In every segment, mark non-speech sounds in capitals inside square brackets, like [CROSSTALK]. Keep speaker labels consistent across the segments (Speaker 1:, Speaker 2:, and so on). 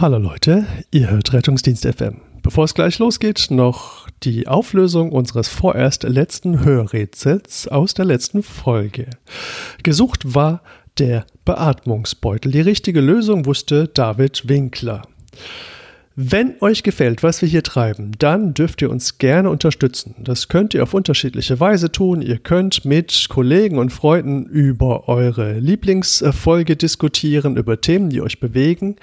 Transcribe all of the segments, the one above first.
Speaker 1: Hallo Leute, ihr hört Rettungsdienst FM. Bevor es gleich losgeht, noch die Auflösung unseres vorerst letzten Hörrätsels aus der letzten Folge. Gesucht war der Beatmungsbeutel. Die richtige Lösung wusste David Winkler. Wenn euch gefällt, was wir hier treiben, dann dürft ihr uns gerne unterstützen. Das könnt ihr auf unterschiedliche Weise tun. Ihr könnt mit Kollegen und Freunden über eure Lieblingsfolge diskutieren, über Themen, die euch bewegen.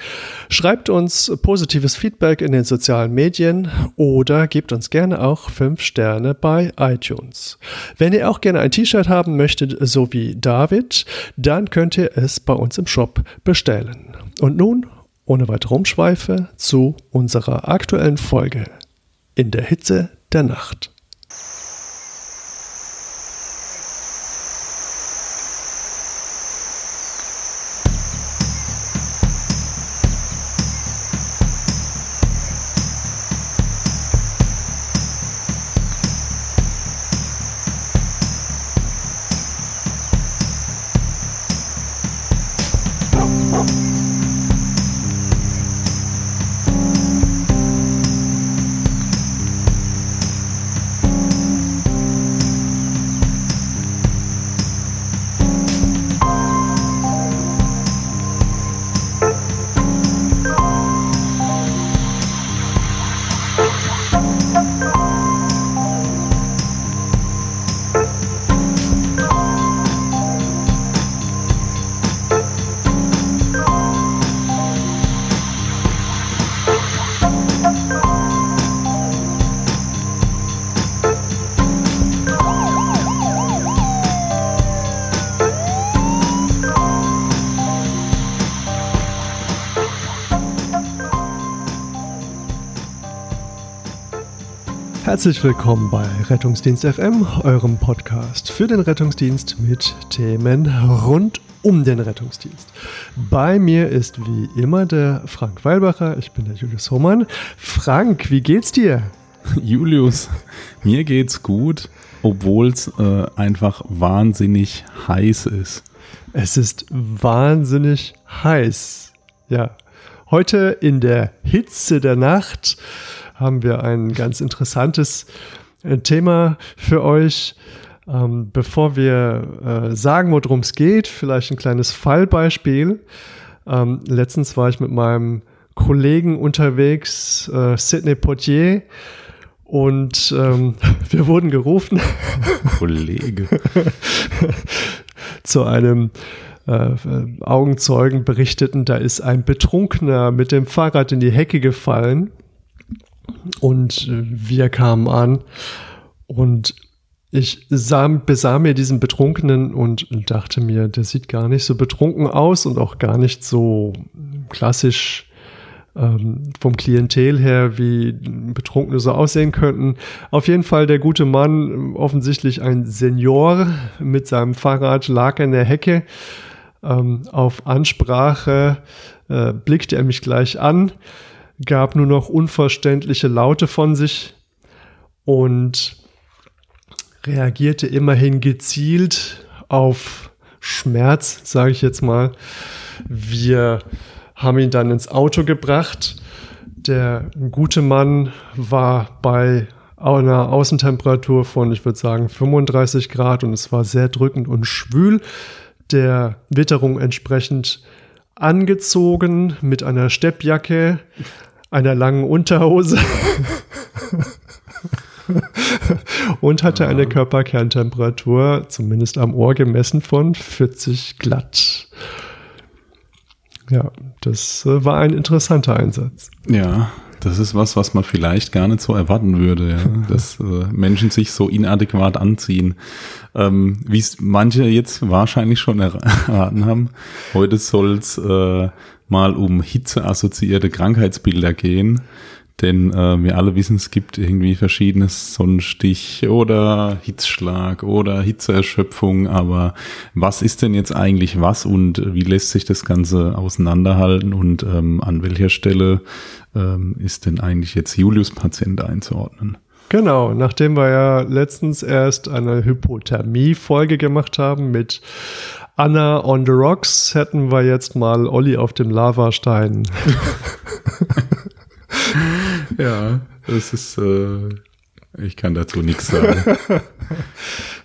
Speaker 1: Schreibt uns positives Feedback in den sozialen Medien oder gebt uns gerne auch 5 Sterne bei iTunes. Wenn ihr auch gerne ein T-Shirt haben möchtet, so wie David, dann könnt ihr es bei uns im Shop bestellen. Und nun ohne weitere Umschweife zu unserer aktuellen Folge in der Hitze der Nacht. Herzlich willkommen bei Rettungsdienst FM, eurem Podcast für den Rettungsdienst mit Themen rund um den Rettungsdienst. Bei mir ist wie immer der Frank Weilbacher, ich bin der Julius Hohmann. Frank, wie geht's dir? [LAUGHS]
Speaker 2: Julius, mir geht's gut, obwohl es äh, einfach wahnsinnig heiß ist.
Speaker 1: Es ist wahnsinnig heiß. Ja. Heute in der Hitze der Nacht haben wir ein ganz interessantes äh, Thema für euch. Ähm, bevor wir äh, sagen, worum es geht, vielleicht ein kleines Fallbeispiel. Ähm, letztens war ich mit meinem Kollegen unterwegs, äh, Sidney Poitier, und ähm, [LAUGHS] wir wurden gerufen.
Speaker 2: Kollege. [LAUGHS]
Speaker 1: zu einem äh, Augenzeugen berichteten, da ist ein Betrunkener mit dem Fahrrad in die Hecke gefallen und äh, wir kamen an und ich sah, besah mir diesen Betrunkenen und dachte mir, der sieht gar nicht so betrunken aus und auch gar nicht so klassisch ähm, vom Klientel her, wie Betrunkene so aussehen könnten. Auf jeden Fall der gute Mann, offensichtlich ein Senior mit seinem Fahrrad, lag in der Hecke. Ähm, auf Ansprache äh, blickte er mich gleich an gab nur noch unverständliche Laute von sich und reagierte immerhin gezielt auf Schmerz, sage ich jetzt mal. Wir haben ihn dann ins Auto gebracht. Der gute Mann war bei einer Außentemperatur von, ich würde sagen, 35 Grad und es war sehr drückend und schwül. Der Witterung entsprechend angezogen mit einer Steppjacke, einer langen Unterhose [LAUGHS] und hatte eine Körperkerntemperatur, zumindest am Ohr gemessen, von 40 glatt. Ja, das äh, war ein interessanter Einsatz.
Speaker 2: Ja, das ist was, was man vielleicht gar nicht so erwarten würde, ja? [LAUGHS] dass äh, Menschen sich so inadäquat anziehen. Ähm, Wie es manche jetzt wahrscheinlich schon [LAUGHS] erraten haben, heute soll es äh, mal um hitzeassoziierte Krankheitsbilder gehen. Denn äh, wir alle wissen, es gibt irgendwie verschiedenes Sonnenstich oder Hitzschlag oder Hitzeerschöpfung. Aber was ist denn jetzt eigentlich was und wie lässt sich das Ganze auseinanderhalten und ähm, an welcher Stelle ähm, ist denn eigentlich jetzt Julius Patient einzuordnen?
Speaker 1: Genau, nachdem wir ja letztens erst eine Hypothermie-Folge gemacht haben mit Anna on the Rocks hätten wir jetzt mal Olli auf dem Lavastein. [LAUGHS]
Speaker 2: ja, das ist, äh, ich kann dazu nichts sagen. [LAUGHS]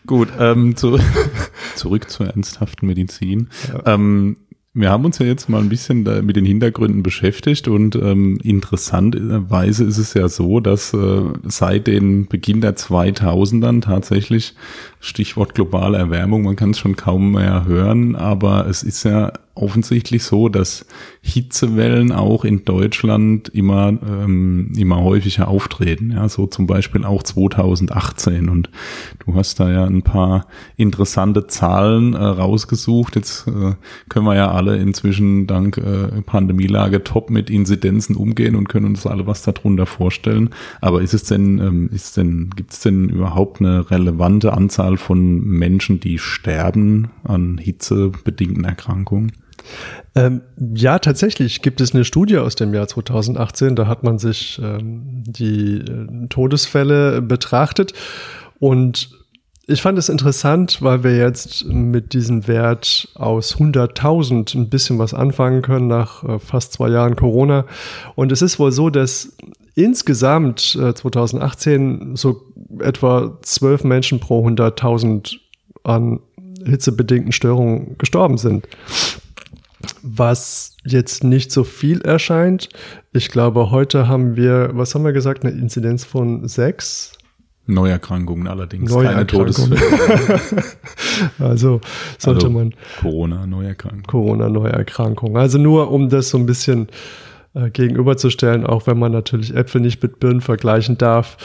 Speaker 2: Gut, ähm, zu, [LAUGHS] zurück zur ernsthaften Medizin. Ja. Ähm, wir haben uns ja jetzt mal ein bisschen mit den Hintergründen beschäftigt und ähm, interessanterweise ist es ja so, dass äh, seit den Beginn der 2000ern tatsächlich Stichwort globale Erwärmung, man kann es schon kaum mehr hören, aber es ist ja offensichtlich so, dass Hitzewellen auch in Deutschland immer, ähm, immer häufiger auftreten. Ja, so zum Beispiel auch 2018. Und du hast da ja ein paar interessante Zahlen äh, rausgesucht. Jetzt äh, können wir ja alle inzwischen dank äh, Pandemielage top mit Inzidenzen umgehen und können uns alle was darunter vorstellen. Aber ist es denn, ähm, ist denn, gibt es denn überhaupt eine relevante Anzahl von Menschen, die sterben an hitzebedingten Erkrankungen?
Speaker 1: Ähm, ja, tatsächlich gibt es eine Studie aus dem Jahr 2018, da hat man sich ähm, die äh, Todesfälle betrachtet. Und ich fand es interessant, weil wir jetzt mit diesem Wert aus 100.000 ein bisschen was anfangen können nach äh, fast zwei Jahren Corona. Und es ist wohl so, dass insgesamt äh, 2018 so etwa zwölf Menschen pro 100.000 an hitzebedingten Störungen gestorben sind was jetzt nicht so viel erscheint. Ich glaube, heute haben wir, was haben wir gesagt, eine Inzidenz von sechs.
Speaker 2: Neuerkrankungen allerdings,
Speaker 1: Neuerkrankungen. keine Todesfälle. [LAUGHS] also sollte also man.
Speaker 2: Corona, Neuerkrankung.
Speaker 1: Corona, Neuerkrankung. Also nur um das so ein bisschen äh, gegenüberzustellen, auch wenn man natürlich Äpfel nicht mit Birnen vergleichen darf.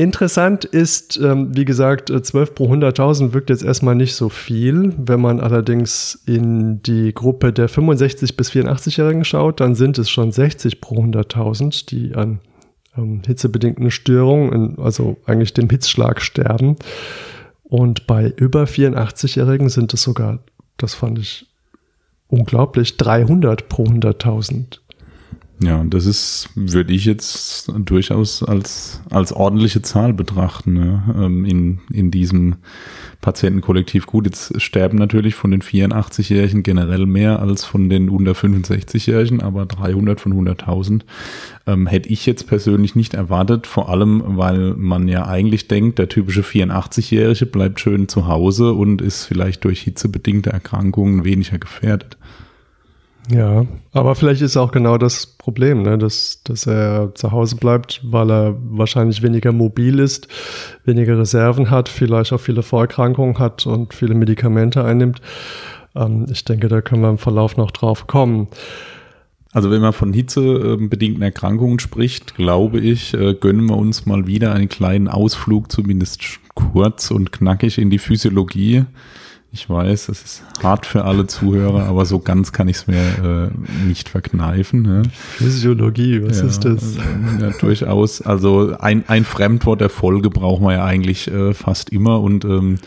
Speaker 1: Interessant ist, ähm, wie gesagt, 12 äh, pro 100.000 wirkt jetzt erstmal nicht so viel. Wenn man allerdings in die Gruppe der 65 bis 84-Jährigen schaut, dann sind es schon 60 pro 100.000, die an ähm, hitzebedingten Störungen, also eigentlich dem Hitzschlag sterben. Und bei über 84-Jährigen sind es sogar, das fand ich unglaublich, 300 pro 100.000.
Speaker 2: Ja, das ist, würde ich jetzt durchaus als, als ordentliche Zahl betrachten, ne? In, in diesem Patientenkollektiv. Gut, jetzt sterben natürlich von den 84-Jährigen generell mehr als von den unter 65-Jährigen, aber 300 von 100.000 ähm, hätte ich jetzt persönlich nicht erwartet, vor allem, weil man ja eigentlich denkt, der typische 84-Jährige bleibt schön zu Hause und ist vielleicht durch hitzebedingte Erkrankungen weniger gefährdet.
Speaker 1: Ja, aber vielleicht ist auch genau das Problem, ne? dass, dass er zu Hause bleibt, weil er wahrscheinlich weniger mobil ist, weniger Reserven hat, vielleicht auch viele Vorerkrankungen hat und viele Medikamente einnimmt. Ähm, ich denke, da können wir im Verlauf noch drauf kommen.
Speaker 2: Also wenn man von hitzebedingten Erkrankungen spricht, glaube ich, äh, gönnen wir uns mal wieder einen kleinen Ausflug, zumindest kurz und knackig in die Physiologie. Ich weiß, es ist hart für alle Zuhörer, aber so ganz kann ich es mir äh, nicht verkneifen. Ne?
Speaker 1: Physiologie, was ja, ist das?
Speaker 2: Ja, durchaus. Also ein, ein Fremdwort der Folge brauchen wir ja eigentlich äh, fast immer und ähm,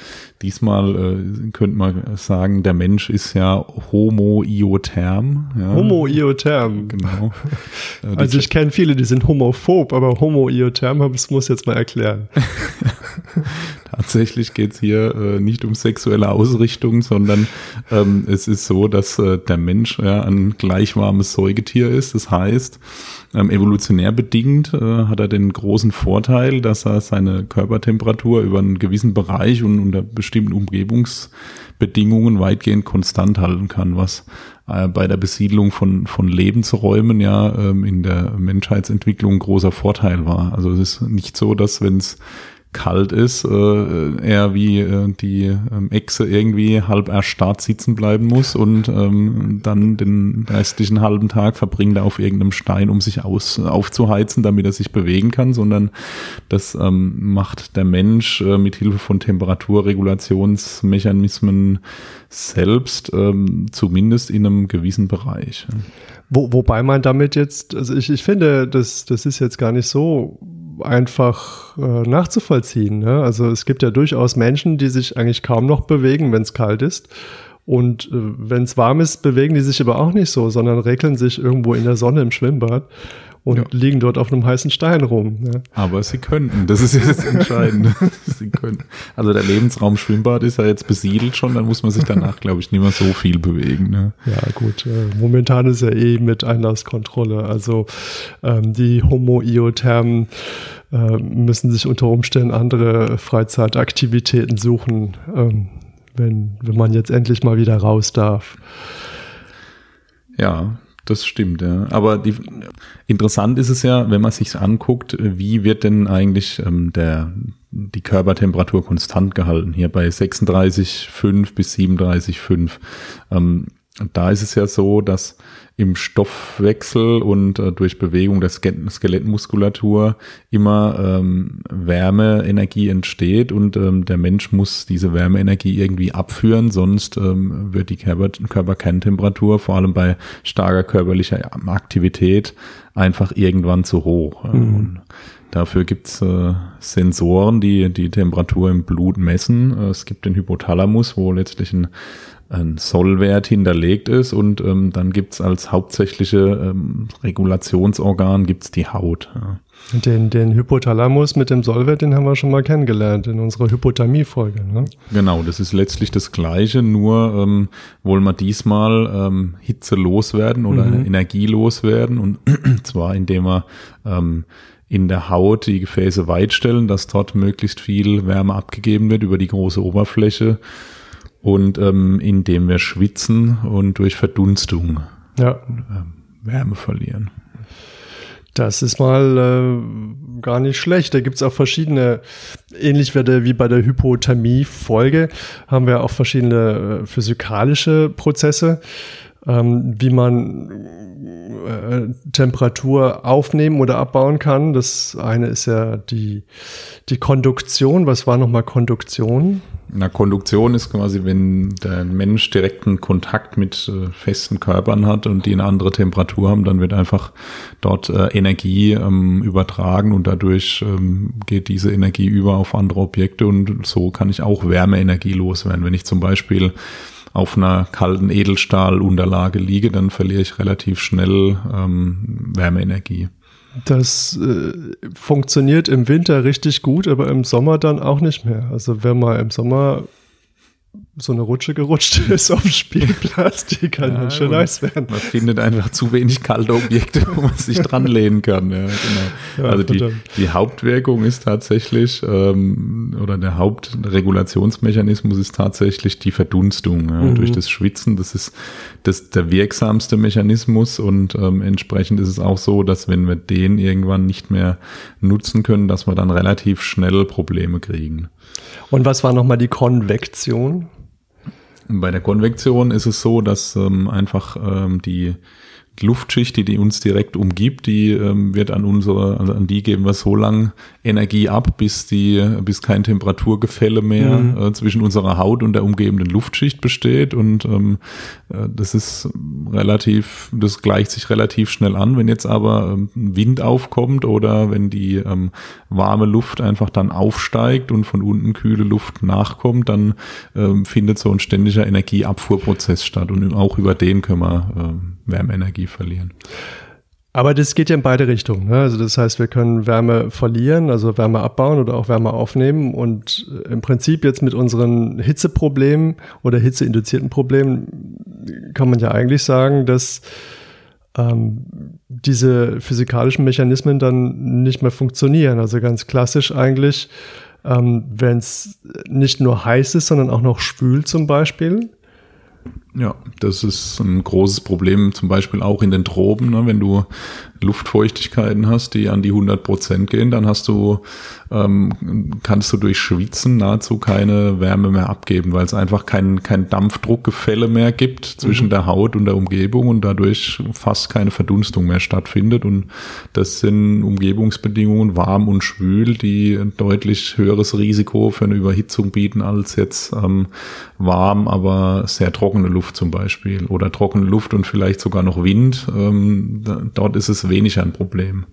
Speaker 2: Diesmal äh, könnte man sagen, der Mensch ist ja homo-iotherm. Ja.
Speaker 1: Homo-iotherm. Genau. [LAUGHS] Äh, also ich kenne viele, die sind homophob, aber homo-iotherm, das muss jetzt mal erklären. [LAUGHS]
Speaker 2: Tatsächlich geht es hier äh, nicht um sexuelle Ausrichtung, sondern ähm, es ist so, dass äh, der Mensch ja, ein gleichwarmes Säugetier ist. Das heißt, ähm, evolutionär bedingt äh, hat er den großen Vorteil, dass er seine Körpertemperatur über einen gewissen Bereich und unter bestimmten Umgebungsbedingungen weitgehend konstant halten kann, was äh, bei der Besiedlung von, von Lebensräumen ja ähm, in der Menschheitsentwicklung großer Vorteil war. Also es ist nicht so, dass wenn es kalt ist, äh, er wie äh, die ähm, Echse irgendwie halb erstarrt sitzen bleiben muss und ähm, dann den restlichen halben Tag verbringt er auf irgendeinem Stein, um sich aus, aufzuheizen, damit er sich bewegen kann, sondern das ähm, macht der Mensch äh, mit Hilfe von Temperaturregulationsmechanismen selbst, ähm, zumindest in einem gewissen Bereich.
Speaker 1: Wo, wobei man damit jetzt, also ich, ich finde, das, das ist jetzt gar nicht so einfach äh, nachzuvollziehen. Ne? Also es gibt ja durchaus Menschen, die sich eigentlich kaum noch bewegen, wenn es kalt ist. Und äh, wenn es warm ist, bewegen die sich aber auch nicht so, sondern regeln sich irgendwo in der Sonne im Schwimmbad und ja. liegen dort auf einem heißen Stein rum.
Speaker 2: Ne? Aber sie könnten, das ist jetzt das [LAUGHS] Entscheidende. sie könnten. Also der Lebensraum Schwimmbad ist ja jetzt besiedelt schon, dann muss man sich danach, glaube ich, nicht mehr so viel bewegen. Ne?
Speaker 1: Ja, gut. Äh, momentan ist ja eh mit Einlasskontrolle. Also ähm, die Homo-Iothermen äh, müssen sich unter Umständen andere Freizeitaktivitäten suchen, ähm, wenn, wenn man jetzt endlich mal wieder raus darf.
Speaker 2: Ja, das stimmt, ja. Aber die, interessant ist es ja, wenn man sich anguckt, wie wird denn eigentlich ähm, der, die Körpertemperatur konstant gehalten? Hier bei 36,5 bis 37,5. Ähm, da ist es ja so, dass im Stoffwechsel und äh, durch Bewegung der Skelettmuskulatur immer ähm, Wärmeenergie entsteht und ähm, der Mensch muss diese Wärmeenergie irgendwie abführen, sonst ähm, wird die Körper Körperkerntemperatur vor allem bei starker körperlicher Aktivität einfach irgendwann zu hoch. Mhm. Dafür gibt's äh, Sensoren, die die Temperatur im Blut messen. Es gibt den Hypothalamus, wo letztlich ein ein Sollwert hinterlegt ist und ähm, dann gibt's als hauptsächliche ähm, Regulationsorgan gibt's die Haut. Ja.
Speaker 1: Den, den Hypothalamus mit dem Sollwert, den haben wir schon mal kennengelernt in unserer Hypothermie-Folge. Ne?
Speaker 2: Genau, das ist letztlich das Gleiche, nur ähm, wollen wir diesmal ähm, Hitze loswerden oder mhm. Energie loswerden und [CLEARS THROAT] zwar indem wir ähm, in der Haut die Gefäße weitstellen, dass dort möglichst viel Wärme abgegeben wird über die große Oberfläche und ähm, indem wir schwitzen und durch Verdunstung ja. äh, Wärme verlieren.
Speaker 1: Das ist mal äh, gar nicht schlecht. Da gibt's auch verschiedene, ähnlich wie bei der Hypothermie-Folge, haben wir auch verschiedene äh, physikalische Prozesse, ähm, wie man äh, Temperatur aufnehmen oder abbauen kann. Das eine ist ja die, die Konduktion. Was war nochmal Konduktion?
Speaker 2: Na, Konduktion ist quasi, wenn der Mensch direkten Kontakt mit äh, festen Körpern hat und die eine andere Temperatur haben, dann wird einfach dort äh, Energie ähm, übertragen und dadurch ähm, geht diese Energie über auf andere Objekte und so kann ich auch Wärmeenergie loswerden. Wenn ich zum Beispiel auf einer kalten Edelstahlunterlage liege, dann verliere ich relativ schnell ähm, Wärmeenergie.
Speaker 1: Das äh, funktioniert im Winter richtig gut, aber im Sommer dann auch nicht mehr. Also wenn man im Sommer so eine Rutsche gerutscht [LAUGHS] ist auf dem Spielplatz, die kann ja, schon nice werden.
Speaker 2: Man findet einfach zu wenig kalte Objekte, wo man sich dran lehnen kann. Ja, genau. [LAUGHS] Also die, die, Hauptwirkung ist tatsächlich, ähm, oder der Hauptregulationsmechanismus ist tatsächlich die Verdunstung ja, mhm. durch das Schwitzen. Das ist das, der wirksamste Mechanismus und ähm, entsprechend ist es auch so, dass wenn wir den irgendwann nicht mehr nutzen können, dass wir dann relativ schnell Probleme kriegen.
Speaker 1: Und was war nochmal die Konvektion?
Speaker 2: Bei der Konvektion ist es so, dass ähm, einfach ähm, die Luftschicht, die, die uns direkt umgibt, die ähm, wird an unsere, also an die geben wir so lang Energie ab, bis die, bis kein Temperaturgefälle mehr mhm. äh, zwischen unserer Haut und der umgebenden Luftschicht besteht. Und ähm, äh, das ist relativ, das gleicht sich relativ schnell an. Wenn jetzt aber ähm, Wind aufkommt oder wenn die ähm, warme Luft einfach dann aufsteigt und von unten kühle Luft nachkommt, dann ähm, findet so ein ständiger Energieabfuhrprozess statt. Und auch über den können wir ähm, Wärmeenergie verlieren.
Speaker 1: Aber das geht ja in beide Richtungen. Ne? Also das heißt, wir können Wärme verlieren, also Wärme abbauen oder auch Wärme aufnehmen. Und im Prinzip jetzt mit unseren Hitzeproblemen oder hitzeinduzierten Problemen kann man ja eigentlich sagen, dass ähm, diese physikalischen Mechanismen dann nicht mehr funktionieren. Also ganz klassisch eigentlich, ähm, wenn es nicht nur heiß ist, sondern auch noch schwül zum Beispiel,
Speaker 2: ja, das ist ein großes Problem, zum Beispiel auch in den Tropen. Ne? Wenn du Luftfeuchtigkeiten hast, die an die 100 Prozent gehen, dann hast du, ähm, kannst du durch Schwitzen nahezu keine Wärme mehr abgeben, weil es einfach kein, kein Dampfdruckgefälle mehr gibt zwischen mhm. der Haut und der Umgebung und dadurch fast keine Verdunstung mehr stattfindet. Und das sind Umgebungsbedingungen warm und schwül, die ein deutlich höheres Risiko für eine Überhitzung bieten als jetzt ähm, warm, aber sehr trockene Luft zum Beispiel oder trockene Luft und vielleicht sogar noch Wind. Ähm, dort ist es weniger ein Problem,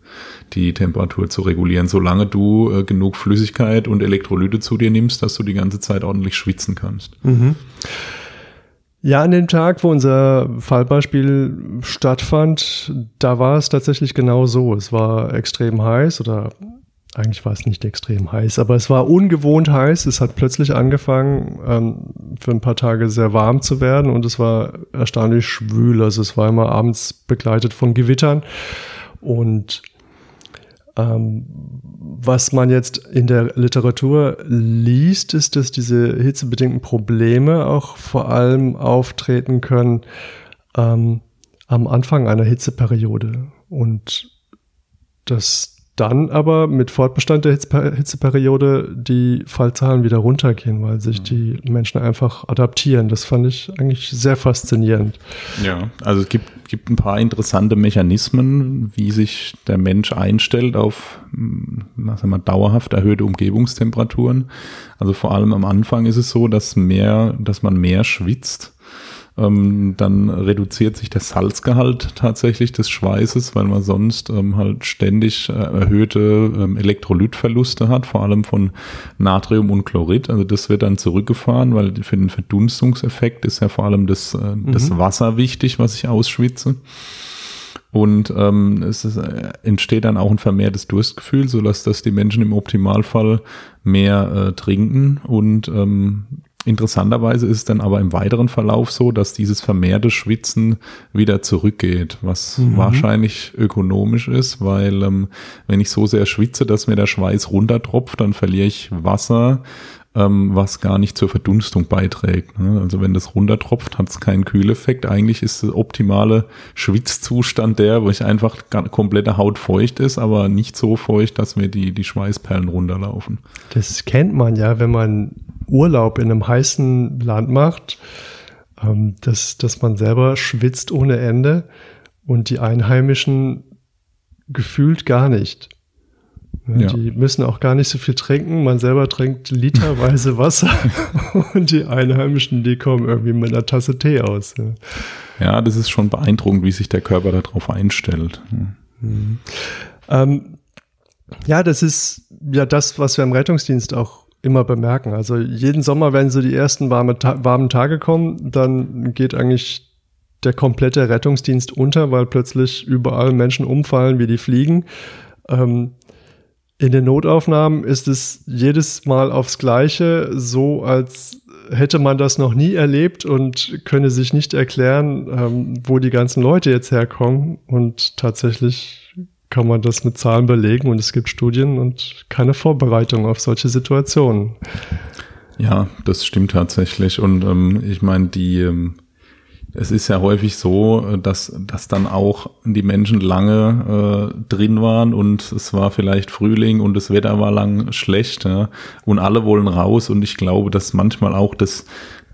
Speaker 2: die Temperatur zu regulieren, solange du äh, genug Flüssigkeit und Elektrolyte zu dir nimmst, dass du die ganze Zeit ordentlich schwitzen kannst. Mhm.
Speaker 1: Ja, an dem Tag, wo unser Fallbeispiel stattfand, da war es tatsächlich genau so. Es war extrem heiß oder eigentlich war es nicht extrem heiß, aber es war ungewohnt heiß. Es hat plötzlich angefangen, ähm, für ein paar Tage sehr warm zu werden und es war erstaunlich schwül. Also es war immer abends begleitet von Gewittern und ähm, was man jetzt in der Literatur liest, ist, dass diese hitzebedingten Probleme auch vor allem auftreten können ähm, am Anfang einer Hitzeperiode und dass dann aber mit Fortbestand der Hitzeperiode die Fallzahlen wieder runtergehen, weil sich mhm. die Menschen einfach adaptieren. Das fand ich eigentlich sehr faszinierend.
Speaker 2: Ja, also es gibt, gibt ein paar interessante Mechanismen, wie sich der Mensch einstellt auf hm, sagen wir, dauerhaft erhöhte Umgebungstemperaturen. Also vor allem am Anfang ist es so, dass mehr, dass man mehr schwitzt ähm, dann reduziert sich der Salzgehalt tatsächlich des Schweißes, weil man sonst ähm, halt ständig äh, erhöhte ähm, Elektrolytverluste hat, vor allem von Natrium und Chlorid. Also das wird dann zurückgefahren, weil für den Verdunstungseffekt ist ja vor allem das, äh, mhm. das Wasser wichtig, was ich ausschwitze. Und ähm, es ist, äh, entsteht dann auch ein vermehrtes Durstgefühl, so dass das die Menschen im Optimalfall mehr äh, trinken und ähm, Interessanterweise ist es dann aber im weiteren Verlauf so, dass dieses vermehrte Schwitzen wieder zurückgeht, was mhm. wahrscheinlich ökonomisch ist, weil ähm, wenn ich so sehr schwitze, dass mir der Schweiß runtertropft, dann verliere ich Wasser, ähm, was gar nicht zur Verdunstung beiträgt. Ne? Also wenn das runtertropft, hat es keinen Kühleffekt. Eigentlich ist der optimale Schwitzzustand der, wo ich einfach komplette Haut feucht ist, aber nicht so feucht, dass mir die, die Schweißperlen runterlaufen.
Speaker 1: Das kennt man ja, wenn man Urlaub in einem heißen Land macht, ähm, dass, dass man selber schwitzt ohne Ende und die Einheimischen gefühlt gar nicht. Ja. Die müssen auch gar nicht so viel trinken. Man selber trinkt literweise [LAUGHS] Wasser und die Einheimischen, die kommen irgendwie mit einer Tasse Tee aus.
Speaker 2: Ja, das ist schon beeindruckend, wie sich der Körper darauf einstellt.
Speaker 1: Mhm. Ähm, ja, das ist ja das, was wir im Rettungsdienst auch immer bemerken. Also jeden Sommer, wenn so die ersten warme, warmen Tage kommen, dann geht eigentlich der komplette Rettungsdienst unter, weil plötzlich überall Menschen umfallen wie die Fliegen. Ähm, in den Notaufnahmen ist es jedes Mal aufs Gleiche, so als hätte man das noch nie erlebt und könne sich nicht erklären, ähm, wo die ganzen Leute jetzt herkommen. Und tatsächlich kann man das mit Zahlen belegen und es gibt Studien und keine Vorbereitung auf solche Situationen.
Speaker 2: Ja, das stimmt tatsächlich. Und ähm, ich meine, die ähm, es ist ja häufig so, dass, dass dann auch die Menschen lange äh, drin waren und es war vielleicht Frühling und das Wetter war lang schlecht ja, und alle wollen raus und ich glaube, dass manchmal auch das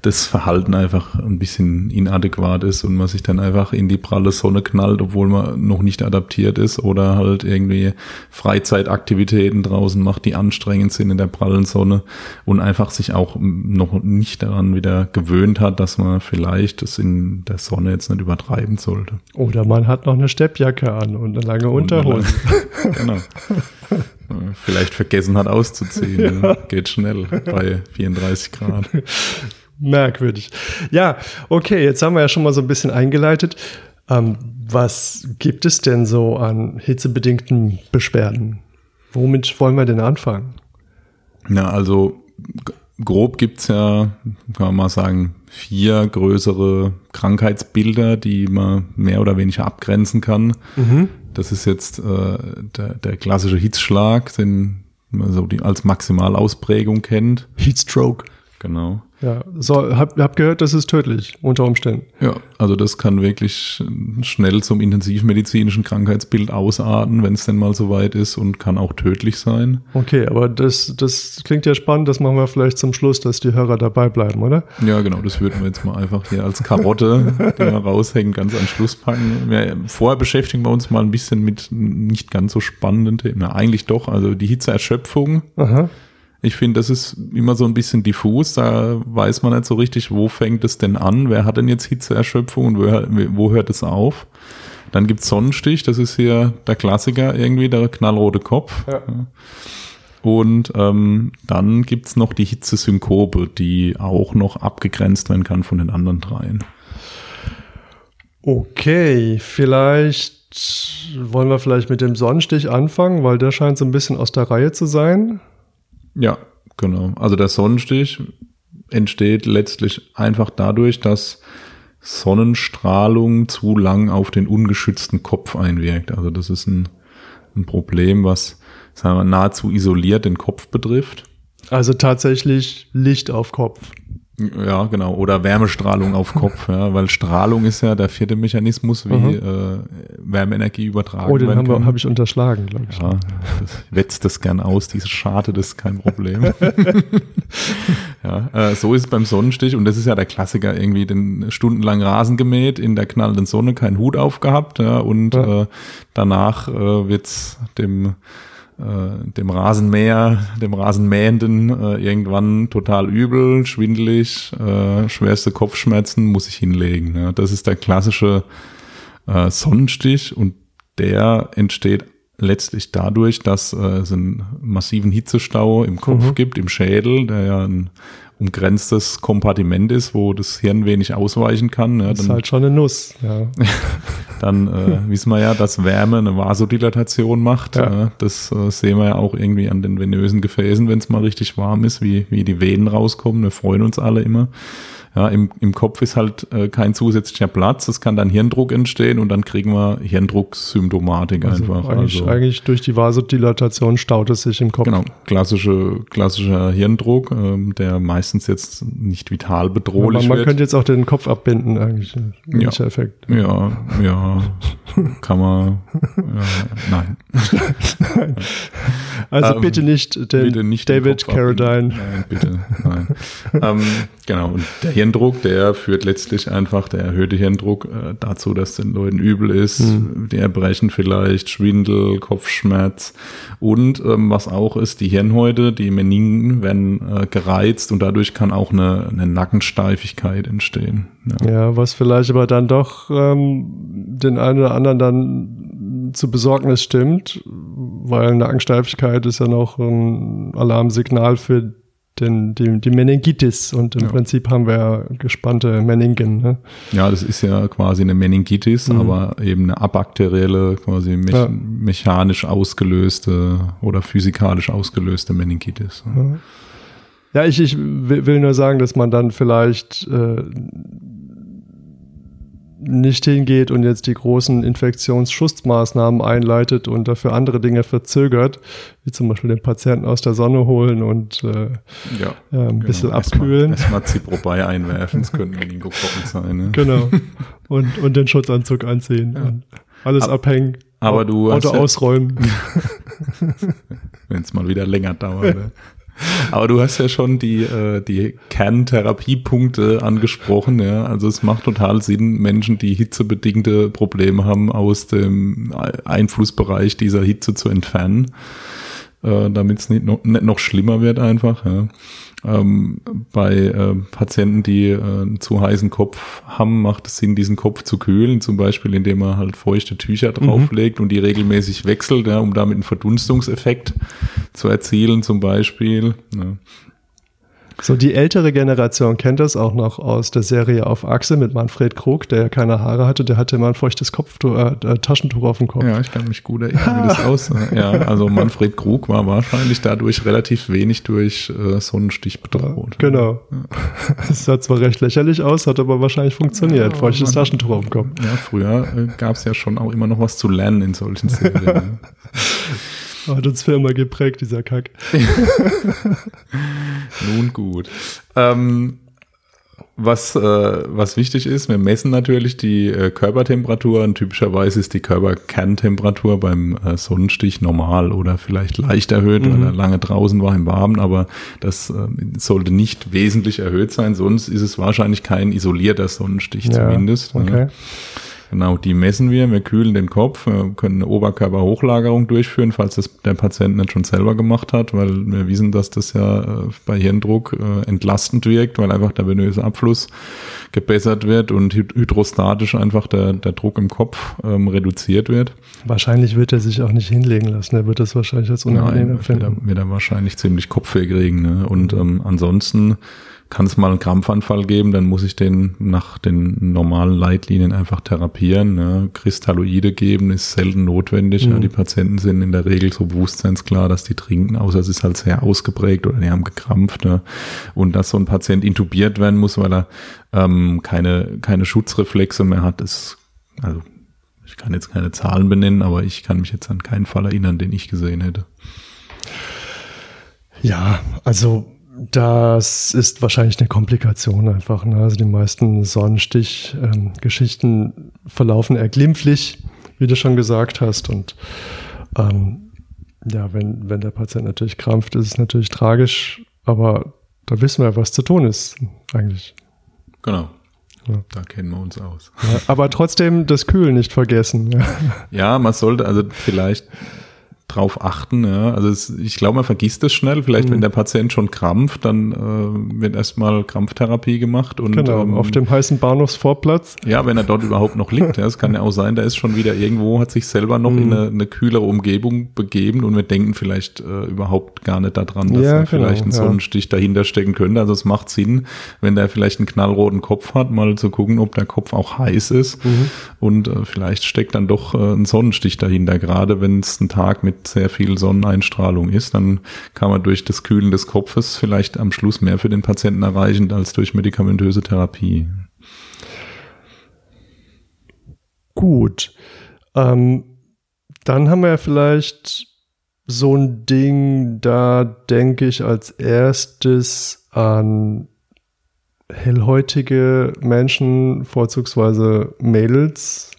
Speaker 2: das Verhalten einfach ein bisschen inadäquat ist und man sich dann einfach in die pralle Sonne knallt, obwohl man noch nicht adaptiert ist oder halt irgendwie Freizeitaktivitäten draußen macht, die anstrengend sind in der prallen Sonne und einfach sich auch noch nicht daran wieder gewöhnt hat, dass man vielleicht das in der Sonne jetzt nicht übertreiben sollte.
Speaker 1: Oder man hat noch eine Steppjacke an und eine lange Unterhose. [LAUGHS] genau.
Speaker 2: Vielleicht vergessen hat auszuziehen. [LAUGHS] Ja. Geht schnell bei 34 Grad.
Speaker 1: Merkwürdig. Ja, okay, jetzt haben wir ja schon mal so ein bisschen eingeleitet. Ähm, was gibt es denn so an hitzebedingten Beschwerden? Womit wollen wir denn anfangen?
Speaker 2: Ja, also grob gibt's ja, kann man mal sagen, vier größere Krankheitsbilder, die man mehr oder weniger abgrenzen kann. Mhm. Das ist jetzt äh, der, der klassische Hitzschlag, den man so die als Maximalausprägung kennt.
Speaker 1: Heatstroke.
Speaker 2: Genau.
Speaker 1: Ja, so, hab, hab gehört, das ist tödlich unter Umständen.
Speaker 2: Ja, also das kann wirklich schnell zum intensivmedizinischen Krankheitsbild ausarten, wenn es denn mal so weit ist und kann auch tödlich sein.
Speaker 1: Okay, aber das, das klingt ja spannend, das machen wir vielleicht zum Schluss, dass die Hörer dabei bleiben, oder?
Speaker 2: Ja, genau, das würden wir jetzt mal einfach hier als Karotte, die wir raushängen, ganz am Schluss packen. Wir, vorher beschäftigen wir uns mal ein bisschen mit nicht ganz so spannenden Themen. Na, eigentlich doch, also die Hitzeerschöpfung. Aha ich finde, das ist immer so ein bisschen diffus. Da weiß man nicht so richtig, wo fängt es denn an? Wer hat denn jetzt Hitzeerschöpfung und wo, wo hört es auf? Dann gibt's Sonnenstich, das ist hier der Klassiker irgendwie, der knallrote Kopf. Ja. Und ähm, dann gibt's noch die Hitzesynkope, die auch noch abgegrenzt werden kann von den anderen dreien.
Speaker 1: Okay, vielleicht wollen wir vielleicht mit dem Sonnenstich anfangen, weil der scheint so ein bisschen aus der Reihe zu sein.
Speaker 2: Ja, genau. Also der Sonnenstich entsteht letztlich einfach dadurch, dass Sonnenstrahlung zu lang auf den ungeschützten Kopf einwirkt. Also das ist ein, ein Problem, was sagen wir, nahezu isoliert den Kopf betrifft.
Speaker 1: Also tatsächlich Licht auf Kopf.
Speaker 2: Ja, genau. Oder Wärmestrahlung auf Kopf, ja, weil Strahlung ist ja der vierte Mechanismus, wie mhm. äh, Wärmeenergie übertragen
Speaker 1: Oh, den habe hab ich unterschlagen, glaube ich. Ja,
Speaker 2: das, wetzt das gern aus, diese Scharte, das ist kein Problem. [LAUGHS] ja, äh, so ist es beim Sonnenstich und das ist ja der Klassiker, irgendwie den stundenlang Rasen gemäht, in der knallenden Sonne keinen Hut aufgehabt, ja, und ja. Äh, danach äh, wird's dem äh, dem Rasenmäher, dem Rasenmähenden äh, irgendwann total übel, schwindelig, äh, schwerste Kopfschmerzen, muss ich hinlegen. Ja. Das ist der klassische äh, Sonnenstich und der entsteht letztlich dadurch, dass äh, es einen massiven Hitzestau im Kopf mhm. gibt, im Schädel, der ja ein umgrenztes Kompartiment ist, wo das Hirn wenig ausweichen kann.
Speaker 1: Ja,
Speaker 2: das
Speaker 1: ist halt schon eine Nuss. Ja. [LAUGHS]
Speaker 2: dann äh, [LAUGHS] wissen wir ja, dass Wärme eine Vasodilatation macht. Ja. Äh, das äh, sehen wir ja auch irgendwie an den venösen Gefäßen, wenn es mal richtig warm ist, wie, wie die Venen rauskommen. Wir freuen uns alle immer. Ja, im, im Kopf ist halt äh, kein zusätzlicher Platz. Es kann dann Hirndruck entstehen und dann kriegen wir Hirndrucksymptomatik also einfach.
Speaker 1: Eigentlich, also, eigentlich durch die Vasodilatation staut es sich im Kopf. Genau,
Speaker 2: klassische, klassischer Hirndruck, ähm, der meistens jetzt nicht vital bedrohlich
Speaker 1: ja,
Speaker 2: man,
Speaker 1: man könnte jetzt auch den Kopf abbinden eigentlich.
Speaker 2: Ja, Effekt. ja, ja, kann man, ja, nein. [LAUGHS]
Speaker 1: nein. Also ähm, bitte nicht, den bitte nicht David Carradine.
Speaker 2: Nein, bitte, nein. ähm, genau, und der Hirn Hirndruck, der führt letztlich einfach, der erhöhte Hirndruck, äh, dazu, dass den Leuten übel ist, mhm. die erbrechen vielleicht, Schwindel, Kopfschmerz und ähm, was auch ist, die Hirnhäute, die Meningen werden äh, gereizt und dadurch kann auch eine, eine Nackensteifigkeit entstehen.
Speaker 1: Ja. ja. was vielleicht aber dann doch ähm, den einen oder anderen dann zu Besorgnis stimmt, weil Nackensteifigkeit ist ja noch ein Alarmsignal für den, die, die Meningitis und im ja. Prinzip haben wir ja gespannte Meningen. Ne?
Speaker 2: Ja, das ist ja quasi eine Meningitis, mhm. aber eben eine abakterielle, quasi me ja. mechanisch ausgelöste oder physikalisch ausgelöste Meningitis.
Speaker 1: Ja, ja ich, ich will nur sagen, dass man dann vielleicht äh, nicht hingeht und jetzt die großen Infektionsschutzmaßnahmen einleitet und dafür andere Dinge verzögert, wie zum Beispiel den Patienten aus der Sonne holen und äh, ja, äh, ein genau. bisschen abkühlen.
Speaker 2: Erstmal erst Ziprobei [LAUGHS] einwerfen, es könnten Meningokokken sein. Ne?
Speaker 1: Genau. Und, und den Schutzanzug anziehen. Ja. alles Ab, abhängen.
Speaker 2: Aber du
Speaker 1: Auto ausräumen. [LAUGHS]
Speaker 2: Wenn es mal wieder länger dauert. [LAUGHS] Aber du hast ja schon die, äh, die Kerntherapiepunkte angesprochen, ja. Also es macht total Sinn, Menschen, die hitzebedingte Probleme haben, aus dem Einflussbereich dieser Hitze zu entfernen, äh, damit es nicht noch, nicht noch schlimmer wird einfach, ja. Ähm, bei äh, Patienten, die äh, einen zu heißen Kopf haben, macht es Sinn, diesen Kopf zu kühlen, zum Beispiel indem man halt feuchte Tücher mhm. drauflegt mhm. und die regelmäßig wechselt, ja, um damit einen Verdunstungseffekt zu erzielen zum Beispiel. Ja.
Speaker 1: So, die ältere Generation kennt das auch noch aus der Serie auf Achse mit Manfred Krug, der ja keine Haare hatte, der hatte immer ein feuchtes Kopftuch, äh, äh, Taschentuch auf dem Kopf.
Speaker 2: Ja, ich kann mich gut erinnern, wie das [LAUGHS] aussah. Ja, also Manfred Krug war wahrscheinlich dadurch relativ wenig durch äh, Sonnenstich bedroht.
Speaker 1: Genau. Ja. Das sah zwar recht lächerlich aus, hat aber wahrscheinlich funktioniert. Ja, feuchtes Taschentuch auf dem Kopf.
Speaker 2: Ja, früher äh, gab es ja schon auch immer noch was zu lernen in solchen Serien. [LAUGHS] [LAUGHS]
Speaker 1: Hat uns Firma geprägt, dieser Kack. [LAUGHS]
Speaker 2: Nun gut. Ähm, was, äh, was wichtig ist, wir messen natürlich die äh, Körpertemperatur und typischerweise ist die Körperkerntemperatur beim äh, Sonnenstich normal oder vielleicht leicht erhöht, mhm. weil er lange draußen war im Warmen, aber das äh, sollte nicht wesentlich erhöht sein, sonst ist es wahrscheinlich kein isolierter Sonnenstich ja, zumindest. Ne? Genau, die messen wir, wir kühlen den Kopf, wir können eine Oberkörperhochlagerung durchführen, falls das der Patient nicht schon selber gemacht hat, weil wir wissen, dass das ja äh, bei Hirndruck äh, entlastend wirkt, weil einfach der venöse Abfluss gebessert wird und hydrostatisch einfach der, der Druck im Kopf ähm, reduziert wird.
Speaker 1: Wahrscheinlich wird er sich auch nicht hinlegen lassen, er wird das wahrscheinlich als unangenehm
Speaker 2: Nein, empfinden. Wird er, wird er wahrscheinlich ziemlich kopfweh kriegen. Ne? Und ähm, ansonsten kann es mal einen Krampfanfall geben, dann muss ich den nach den normalen Leitlinien einfach therapieren. Ne? Kristalloide geben ist selten notwendig. Mhm. Ja, die Patienten sind in der Regel so bewusstseinsklar, dass die trinken, außer es ist halt sehr ausgeprägt oder die haben gekrampft. Ne? Und dass so ein Patient intubiert werden muss, weil er ähm, keine, keine Schutzreflexe mehr hat, ist, also ich kann jetzt keine Zahlen benennen, aber ich kann mich jetzt an keinen Fall erinnern, den ich gesehen hätte.
Speaker 1: Ja, also das ist wahrscheinlich eine Komplikation einfach. Ne? Also die meisten Sonnenstich-Geschichten ähm, verlaufen eher glimpflich, wie du schon gesagt hast. Und ähm, ja, wenn, wenn der Patient natürlich krampft, ist es natürlich tragisch, aber da wissen wir, was zu tun ist eigentlich.
Speaker 2: Genau. Ja. Da kennen wir uns aus.
Speaker 1: Ja, aber trotzdem das Kühlen nicht vergessen.
Speaker 2: Ja, ja man sollte also vielleicht drauf achten. Ja. Also es, ich glaube, man vergisst es schnell. Vielleicht, mhm. wenn der Patient schon krampft, dann äh, wird erstmal Krampftherapie gemacht. Und,
Speaker 1: genau, ähm, auf dem heißen Bahnhofsvorplatz.
Speaker 2: Ja, wenn er dort überhaupt noch liegt. Ja. Es kann ja auch sein, der ist schon wieder irgendwo, hat sich selber noch mhm. in eine, eine, kühlere Umgebung begeben und wir denken vielleicht äh, überhaupt gar nicht daran, dass ja, er genau, vielleicht einen ja. Sonnenstich dahinter stecken könnte. Also es macht Sinn, wenn der vielleicht einen knallroten Kopf hat, mal zu gucken, ob der Kopf auch heiß ist. Mhm. Und äh, vielleicht steckt dann doch äh, ein Sonnenstich dahinter, gerade wenn es ein Tag mit sehr viel Sonneneinstrahlung ist, dann kann man durch das Kühlen des Kopfes vielleicht am Schluss mehr für den Patienten erreichen als durch medikamentöse Therapie.
Speaker 1: Gut. Ähm, dann haben wir ja vielleicht so ein Ding, da denke ich als erstes an hellhäutige Menschen, vorzugsweise Mädels,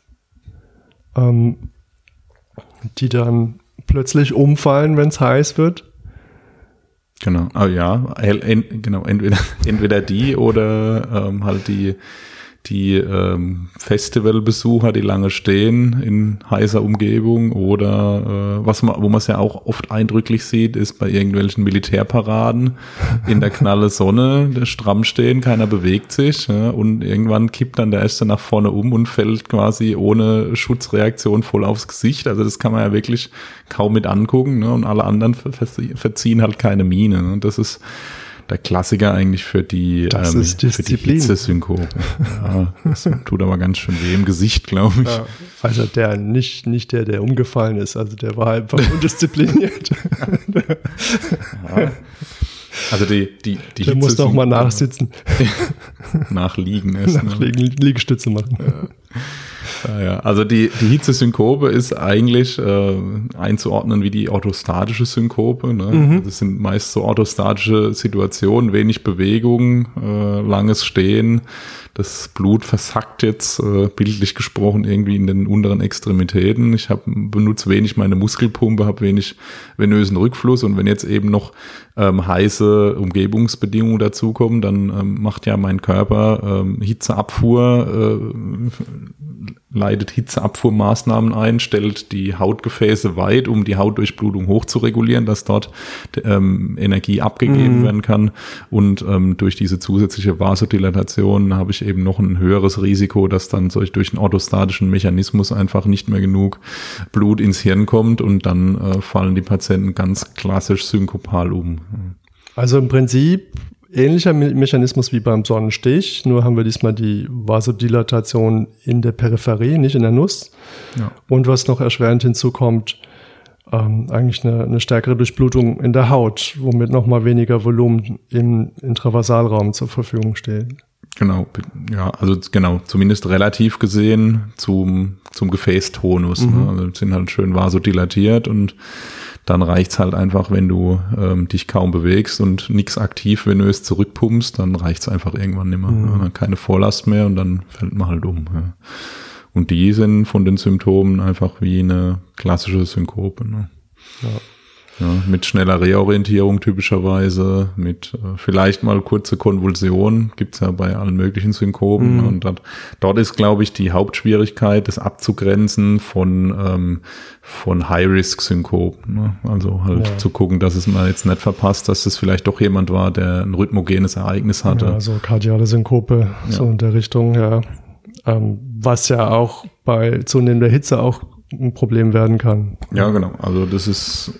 Speaker 1: ähm, die dann plötzlich umfallen, wenn es heiß wird.
Speaker 2: Genau, ah ja, genau, entweder, [LAUGHS] entweder die oder ähm, halt die die ähm, Festivalbesucher, die lange stehen in heißer Umgebung oder äh, was man, wo man es ja auch oft eindrücklich sieht, ist bei irgendwelchen Militärparaden in der knalle Sonne, der stramm stehen, keiner bewegt sich ja, und irgendwann kippt dann der erste nach vorne um und fällt quasi ohne Schutzreaktion voll aufs Gesicht. Also das kann man ja wirklich kaum mit angucken ne? und alle anderen verziehen halt keine Miene. Ne? Das ist der Klassiker eigentlich für die,
Speaker 1: das ähm, ist für die
Speaker 2: Hitzesynkope. ja, das tut aber ganz schön weh im Gesicht, glaube ich. Ja,
Speaker 1: also der nicht, nicht der, der umgefallen ist, also der war einfach undiszipliniert. [LAUGHS]
Speaker 2: ja. Also die, die, die
Speaker 1: Der muss doch mal nachsitzen. [LAUGHS]
Speaker 2: Nachliegen erst.
Speaker 1: Nachliegen, Liegestütze machen.
Speaker 2: Ja. Ja. Also die, die Hitzesynkope ist eigentlich äh, einzuordnen wie die orthostatische Synkope. Ne? Mhm. Das sind meist so orthostatische Situationen, wenig Bewegung, äh, langes Stehen. Das Blut versackt jetzt, äh, bildlich gesprochen, irgendwie in den unteren Extremitäten. Ich hab, benutze wenig meine Muskelpumpe, habe wenig venösen Rückfluss und wenn jetzt eben noch ähm, heiße Umgebungsbedingungen dazukommen, dann ähm, macht ja mein Körper ähm, Hitzeabfuhr, äh, leitet Hitzeabfuhrmaßnahmen ein, stellt die Hautgefäße weit, um die Hautdurchblutung hochzuregulieren, dass dort ähm, Energie abgegeben mhm. werden kann. Und ähm, durch diese zusätzliche Vasodilatation habe ich eben noch ein höheres Risiko, dass dann solch durch einen orthostatischen Mechanismus einfach nicht mehr genug Blut ins Hirn kommt und dann äh, fallen die Patienten ganz klassisch synkopal um.
Speaker 1: Also im Prinzip ähnlicher Mechanismus wie beim Sonnenstich, nur haben wir diesmal die Vasodilatation in der Peripherie, nicht in der Nuss. Ja. Und was noch erschwerend hinzukommt, ähm, eigentlich eine, eine, stärkere Durchblutung in der Haut, womit nochmal weniger Volumen im Intravasalraum zur Verfügung steht.
Speaker 2: Genau, ja, also genau, zumindest relativ gesehen zum, zum Gefäßtonus. Ne? Mhm. Ne? Also sind halt schön vasodilatiert und dann reicht's halt einfach, wenn du ähm, dich kaum bewegst und nichts aktiv venös zurückpumpst, dann reicht's einfach irgendwann nimmer. Mhm. Ja, keine Vorlast mehr und dann fällt man halt um. Ja. Und die sind von den Symptomen einfach wie eine klassische Synkope. Ne?
Speaker 1: Ja.
Speaker 2: Ja, mit schneller Reorientierung typischerweise, mit äh, vielleicht mal kurze Konvulsion, gibt's ja bei allen möglichen Synkopen. Mhm. Und dat, dort ist, glaube ich, die Hauptschwierigkeit, das abzugrenzen von, ähm, von High-Risk-Synkopen. Ne? Also halt ja. zu gucken, dass es mal jetzt nicht verpasst, dass das vielleicht doch jemand war, der ein rhythmogenes Ereignis hatte. Ja,
Speaker 1: so kardiale Synkope, ja. so in der Richtung, ja. Ähm, was ja auch bei zunehmender Hitze auch ein Problem werden kann.
Speaker 2: Ja, genau. Also das ist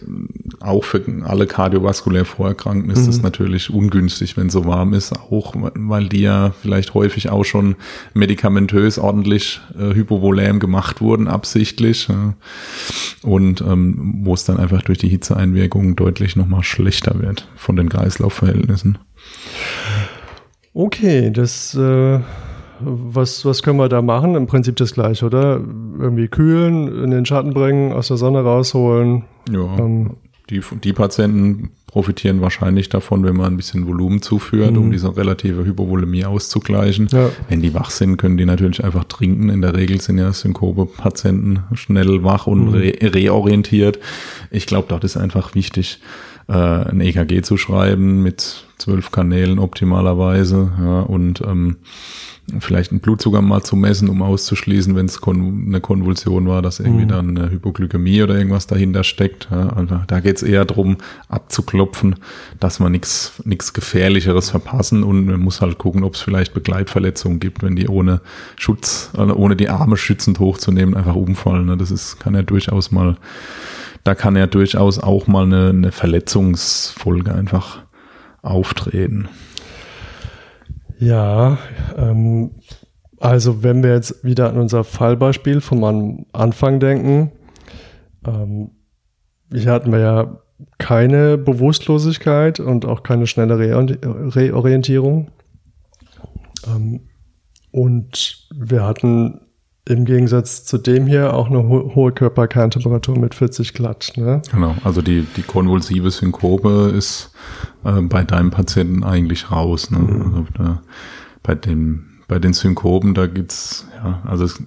Speaker 2: auch für alle kardiovaskulär Vorerkrankten ist es mhm. natürlich ungünstig, wenn so warm ist, auch weil die ja vielleicht häufig auch schon medikamentös ordentlich äh, hypovolem gemacht wurden, absichtlich. Ja. Und ähm, wo es dann einfach durch die Hitzeeinwirkungen deutlich nochmal schlechter wird von den Kreislaufverhältnissen.
Speaker 1: Okay, das äh was, was können wir da machen? Im Prinzip das gleiche, oder? Irgendwie kühlen, in den Schatten bringen, aus der Sonne rausholen.
Speaker 2: Ja. Ähm, die, die Patienten profitieren wahrscheinlich davon, wenn man ein bisschen Volumen zuführt, mhm. um diese relative Hypovolemie auszugleichen. Ja. Wenn die wach sind, können die natürlich einfach trinken. In der Regel sind ja Synkope-Patienten schnell wach und mhm. re reorientiert. Ich glaube, dort ist einfach wichtig, äh, ein EKG zu schreiben mit zwölf Kanälen optimalerweise ja, und ähm, vielleicht einen Blutzucker mal zu messen, um auszuschließen, wenn es kon eine Konvulsion war, dass irgendwie mhm. dann eine Hypoglykämie oder irgendwas dahinter steckt. Ja, also da geht es eher darum, abzuklopfen, dass man nichts nichts Gefährlicheres verpassen und man muss halt gucken, ob es vielleicht Begleitverletzungen gibt, wenn die ohne Schutz, also ohne die Arme schützend hochzunehmen, einfach umfallen. Ne? Das ist, kann ja durchaus mal, da kann ja durchaus auch mal eine, eine Verletzungsfolge einfach auftreten.
Speaker 1: Ja, ähm, also wenn wir jetzt wieder an unser Fallbeispiel vom Anfang denken, ähm, hier hatten wir ja keine Bewusstlosigkeit und auch keine schnelle Reorientierung. Ähm, und wir hatten im Gegensatz zu dem hier auch eine ho hohe Körperkerntemperatur mit 40 glatt. Ne?
Speaker 2: Genau, also die, die konvulsive Synkope ist äh, bei deinem Patienten eigentlich raus. Ne? Mhm. Also da, bei dem bei den Synkopen, da gibt's ja, also es,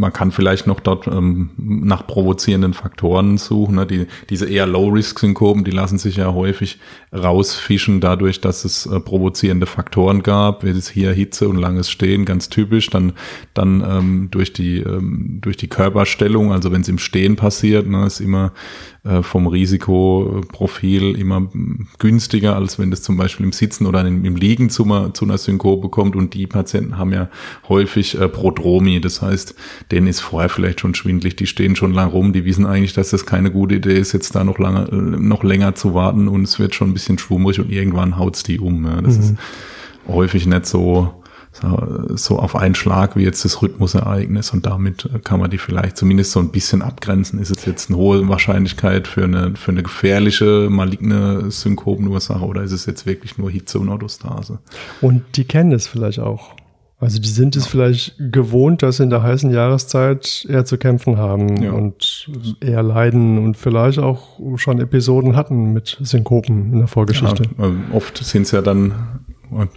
Speaker 2: man kann vielleicht noch dort ähm, nach provozierenden Faktoren suchen. Ne? Die, diese eher Low-Risk-Synkopen, die lassen sich ja häufig rausfischen dadurch, dass es äh, provozierende Faktoren gab, wie es hier Hitze und langes Stehen, ganz typisch. Dann, dann ähm, durch die ähm, durch die Körperstellung, also wenn es im Stehen passiert, ne, ist immer äh, vom Risikoprofil immer günstiger, als wenn das zum Beispiel im Sitzen oder im, im Liegen zu, einer, zu einer Synkope kommt. Und die Patienten haben ja häufig äh, Prodromi. Das heißt, denen ist vorher vielleicht schon schwindlig, die stehen schon lang rum, die wissen eigentlich, dass das keine gute Idee ist, jetzt da noch lange, äh, noch länger zu warten und es wird schon ein bisschen schwummrig und irgendwann haut's die um. Ja. Das mhm. ist häufig nicht so so auf einen Schlag wie jetzt das Rhythmusereignis und damit kann man die vielleicht zumindest so ein bisschen abgrenzen. Ist es jetzt eine hohe Wahrscheinlichkeit für eine, für eine gefährliche, maligne Synkopenursache oder ist es jetzt wirklich nur Hitze und Autostase?
Speaker 1: Und die kennen es vielleicht auch. Also die sind es ja. vielleicht gewohnt, dass sie in der heißen Jahreszeit eher zu kämpfen haben ja. und eher leiden und vielleicht auch schon Episoden hatten mit Synkopen in der Vorgeschichte.
Speaker 2: Ja, oft sind es ja dann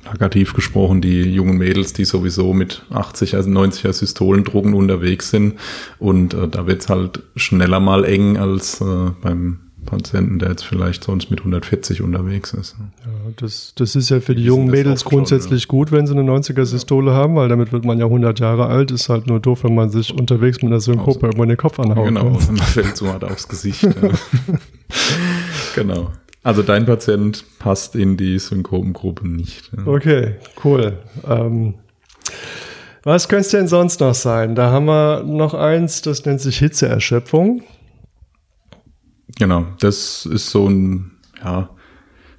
Speaker 2: plakativ gesprochen, die jungen Mädels, die sowieso mit 80, also 90er Systolendrucken unterwegs sind. Und äh, da wird's halt schneller mal eng als äh, beim Patienten, der jetzt vielleicht sonst mit 140 unterwegs ist.
Speaker 1: Ja, das, das ist ja für die, die jungen Mädels grundsätzlich schon, ja. gut, wenn sie eine 90er-Systole ja. haben, weil damit wird man ja 100 Jahre alt. Ist halt nur doof, wenn man sich unterwegs mit einer Synkope irgendwo in den Kopf anhaut.
Speaker 2: Genau, ne? [LAUGHS] man fällt so hart aufs Gesicht. [LAUGHS] genau. Also dein Patient passt in die Synkopengruppe nicht.
Speaker 1: Okay, cool. Ähm, was könnte es denn sonst noch sein? Da haben wir noch eins, das nennt sich Hitzeerschöpfung.
Speaker 2: Genau, das ist so ein, ja,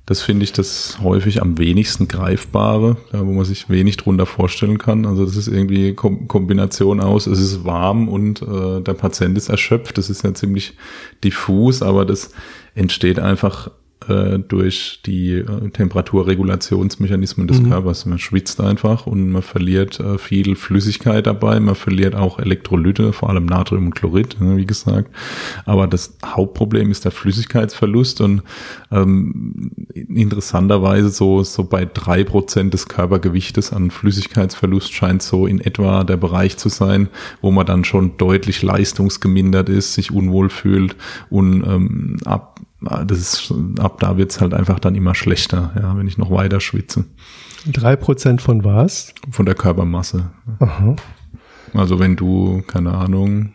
Speaker 2: das finde ich das häufig am wenigsten greifbare, ja, wo man sich wenig drunter vorstellen kann. Also das ist irgendwie Kom Kombination aus, es ist warm und äh, der Patient ist erschöpft. Das ist ja ziemlich diffus, aber das entsteht einfach äh, durch die äh, Temperaturregulationsmechanismen des mhm. Körpers. Man schwitzt einfach und man verliert äh, viel Flüssigkeit dabei. Man verliert auch Elektrolyte, vor allem Natrium und Chlorid, ne, wie gesagt. Aber das Hauptproblem ist der Flüssigkeitsverlust und ähm, interessanterweise so, so bei drei Prozent des Körpergewichtes an Flüssigkeitsverlust scheint so in etwa der Bereich zu sein, wo man dann schon deutlich leistungsgemindert ist, sich unwohl fühlt und ähm, ab das ist, ab da wird's halt einfach dann immer schlechter, ja, wenn ich noch weiter schwitze.
Speaker 1: Drei Prozent von was?
Speaker 2: Von der Körpermasse.
Speaker 1: Aha.
Speaker 2: Also wenn du, keine Ahnung,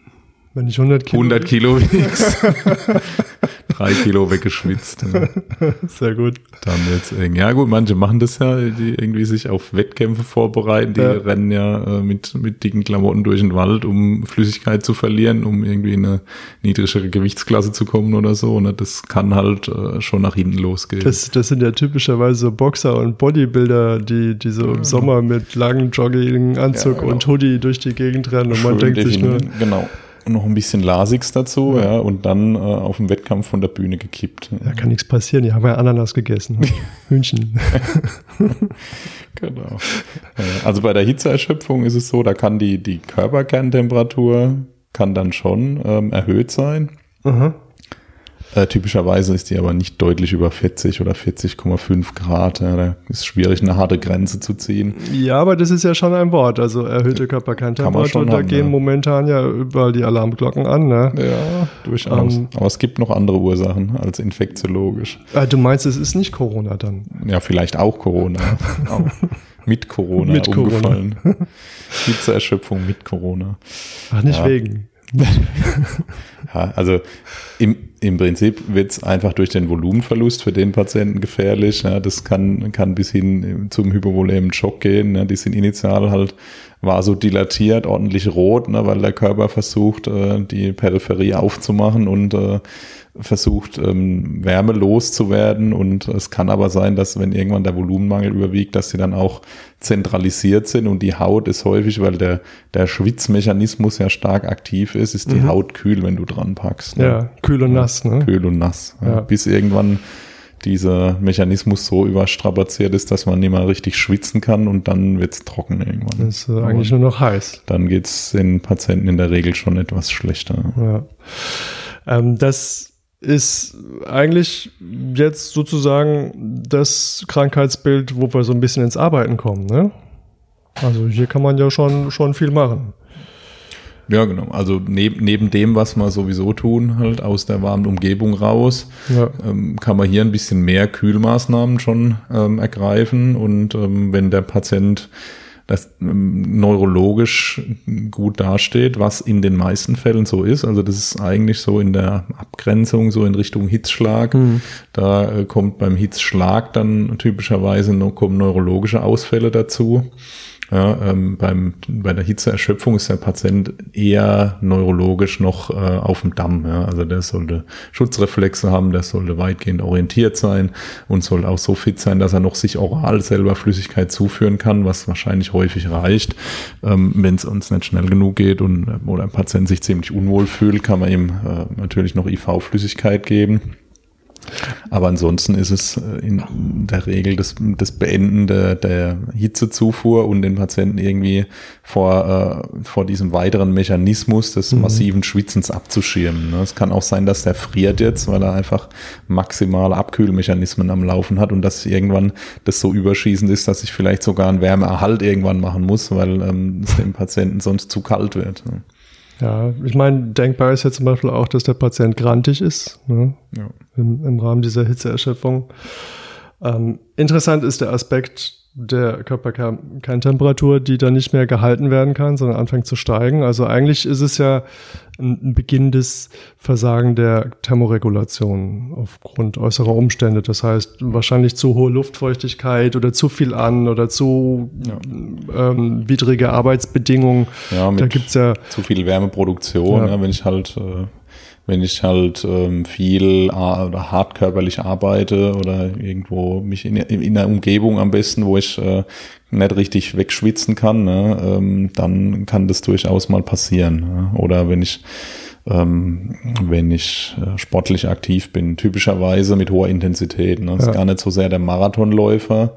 Speaker 1: Wenn ich 100 Kilo.
Speaker 2: 100 Kilo wiegst, [LAUGHS] drei Kilo weggeschwitzt, ja, [LAUGHS]
Speaker 1: Sehr gut.
Speaker 2: dann wird's eng. Ja gut, manche machen das ja, die irgendwie sich auf Wettkämpfe vorbereiten, die
Speaker 1: Ja.
Speaker 2: rennen ja äh, mit, mit dicken Klamotten durch den Wald, um Flüssigkeit zu verlieren, um irgendwie in eine niedrigere Gewichtsklasse zu kommen oder so. Ne? Das kann halt äh, schon nach hinten losgehen.
Speaker 1: Das, das sind ja typischerweise so Boxer und Bodybuilder, die, die so im Sommer mit langem Jogginganzug
Speaker 2: Ja, genau.
Speaker 1: und Hoodie durch die Gegend rennen und man
Speaker 2: Schön
Speaker 1: denkt sich nur,
Speaker 2: genau. Noch ein bisschen Lasigs dazu, ja, und dann äh, auf dem Wettkampf von der Bühne gekippt.
Speaker 1: da kann nichts passieren, die haben ja Ananas gegessen. [LAUGHS] Hühnchen. [LAUGHS]
Speaker 2: Genau. Also bei der Hitzeerschöpfung ist es so, da kann die, die Körperkerntemperatur kann dann schon ähm, erhöht sein.
Speaker 1: Aha.
Speaker 2: Äh, typischerweise ist die aber nicht deutlich über 40 oder 40,5 Grad. Ja, da ist schwierig, eine harte Grenze zu ziehen.
Speaker 1: Ja, aber das ist ja schon ein Wort. Also erhöhte Körperkerntemperatur, da
Speaker 2: haben,
Speaker 1: gehen
Speaker 2: ja.
Speaker 1: momentan ja überall die Alarmglocken an. Ne?
Speaker 2: Ja, durchaus.
Speaker 1: Ähm,
Speaker 2: aber es gibt noch andere Ursachen als infektiologisch.
Speaker 1: Ah, du meinst, es ist nicht Corona dann?
Speaker 2: Ja, vielleicht auch Corona. [LAUGHS] auch mit Corona
Speaker 1: Mit Corona.
Speaker 2: umgefallen. Hitzeerschöpfung mit Corona.
Speaker 1: Ach, nicht
Speaker 2: Ja.
Speaker 1: wegen. [LAUGHS]
Speaker 2: Ja, also im, im Prinzip wird es einfach durch den Volumenverlust für den Patienten gefährlich. Ja, das kann, kann bis hin zum hypovolämen Schock gehen. Ja, die sind initial halt vasodilatiert, ordentlich rot, ne, weil der Körper versucht, äh, die Peripherie aufzumachen und äh, versucht, ähm, Wärme loszuwerden. Und es kann aber sein, dass wenn irgendwann der Volumenmangel überwiegt, dass sie dann auch zentralisiert sind und die Haut ist häufig, weil der, der Schwitzmechanismus ja stark aktiv ist, ist die Haut kühl, wenn du dran packst. ne?
Speaker 1: Ja, kühl und nass. Ne?
Speaker 2: Kühl und nass. Ja.
Speaker 1: Ja.
Speaker 2: Bis irgendwann dieser Mechanismus so überstrapaziert ist, dass man nicht mehr richtig schwitzen kann und dann wird's trocken irgendwann.
Speaker 1: Das ist äh, eigentlich nur noch heiß.
Speaker 2: Dann geht's den Patienten in der Regel schon etwas schlechter.
Speaker 1: Ja. Ähm, das ist eigentlich jetzt sozusagen das Krankheitsbild, wo wir so ein bisschen ins Arbeiten kommen. Ne? Also hier kann man ja schon, schon viel machen.
Speaker 2: Ja, genau. Also neb, neben dem, was wir sowieso tun, halt aus der warmen Umgebung raus,
Speaker 1: Ja.
Speaker 2: ähm, kann man hier ein bisschen mehr Kühlmaßnahmen schon ähm, ergreifen. Und ähm, wenn der Patient das ähm, neurologisch gut dasteht, was in den meisten Fällen so ist, also das ist eigentlich so in der Abgrenzung, so in Richtung Hitzschlag. Da äh, kommt beim Hitzschlag dann typischerweise noch, kommen neurologische Ausfälle dazu. Ja, ähm, beim, bei der Hitzeerschöpfung ist der Patient eher neurologisch noch äh, auf dem Damm. Ja? Also der sollte Schutzreflexe haben, der sollte weitgehend orientiert sein und soll auch so fit sein, dass er noch sich oral selber Flüssigkeit zuführen kann, was wahrscheinlich häufig reicht. Ähm, Wenn es uns nicht schnell genug geht und äh, oder ein Patient sich ziemlich unwohl fühlt, kann man ihm äh, natürlich noch IV-Flüssigkeit geben. Aber ansonsten ist es äh, in der Regel das, das Beenden der, der Hitzezufuhr und den Patienten irgendwie vor, äh, vor diesem weiteren Mechanismus des massiven Schwitzens abzuschirmen. ne? Es kann auch sein, dass der friert jetzt, weil er einfach maximale Abkühlmechanismen am Laufen hat und dass irgendwann das so überschießend ist, dass ich vielleicht sogar einen Wärmeerhalt irgendwann machen muss, weil ähm, es dem Patienten sonst zu kalt wird. ne?
Speaker 1: Ja, ich meine, denkbar ist ja zum Beispiel auch, dass der Patient grantig ist ne?
Speaker 2: Ja.
Speaker 1: im, im Rahmen dieser Hitzeerschöpfung. Ähm, interessant ist der Aspekt der Körperkerntemperatur, die dann nicht mehr gehalten werden kann, sondern anfängt zu steigen. Also eigentlich ist es ja ein, beginnendes Versagen der Thermoregulation aufgrund äußerer Umstände. Das heißt, wahrscheinlich zu hohe Luftfeuchtigkeit oder zu viel an oder zu ähm, widrige Arbeitsbedingungen.
Speaker 2: Ja,
Speaker 1: da gibt's ja
Speaker 2: zu viel Wärmeproduktion,
Speaker 1: Ja.
Speaker 2: ja. wenn ich halt, äh, wenn ich halt ähm, viel oder hart körperlich arbeite oder irgendwo mich in, in einer Umgebung am besten, wo ich äh, nicht richtig wegschwitzen kann, ne, ähm, dann kann das durchaus mal passieren. Ne? Oder wenn ich ähm, wenn ich äh, sportlich aktiv bin, typischerweise mit hoher Intensität. Ne? Das ist
Speaker 1: Ja.
Speaker 2: gar nicht so sehr der Marathonläufer,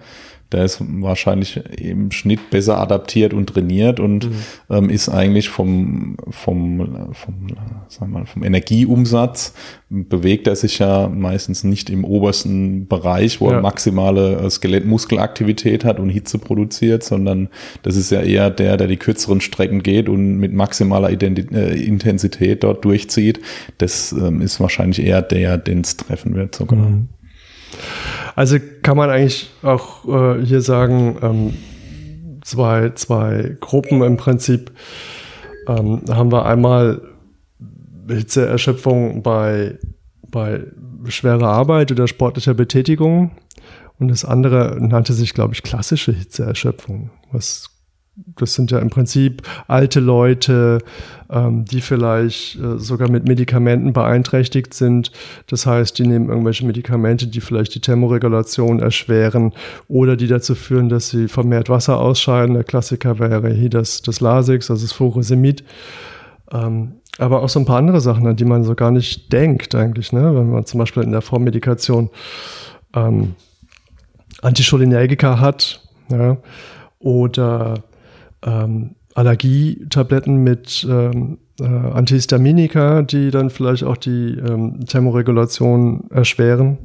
Speaker 2: der ist wahrscheinlich im Schnitt besser adaptiert und trainiert und mhm. ähm, ist eigentlich vom, vom, vom, sagen wir mal, vom Energieumsatz bewegt er sich ja meistens nicht im obersten Bereich, wo ja. er maximale äh, Skelettmuskelaktivität hat und Hitze produziert, sondern das ist ja eher der, der die kürzeren Strecken geht und mit maximaler Identi äh, Intensität dort durchzieht. Das ähm, ist wahrscheinlich eher der, den es treffen wird sogar. Mhm.
Speaker 1: Also kann man eigentlich auch äh, hier sagen, ähm, zwei, zwei Gruppen im Prinzip. Ähm, haben wir einmal Hitzeerschöpfung bei, bei schwerer Arbeit oder sportlicher Betätigung. Und das andere nannte sich, glaube ich, klassische Hitzeerschöpfung, was das sind ja im Prinzip alte Leute, ähm, die vielleicht äh, sogar mit Medikamenten beeinträchtigt sind. Das heißt, die nehmen irgendwelche Medikamente, die vielleicht die Thermoregulation erschweren oder die dazu führen, dass sie vermehrt Wasser ausscheiden. Der Klassiker wäre hier das, das Lasix, also das Furosemid. Ähm, aber auch so ein paar andere Sachen, an die man so gar nicht denkt eigentlich. Ne? Wenn man zum Beispiel in der Vormedikation ähm, Anticholinergika hat ja? oder ähm, Allergietabletten mit ähm, äh, Antihistaminika, die dann vielleicht auch die ähm, Thermoregulation erschweren.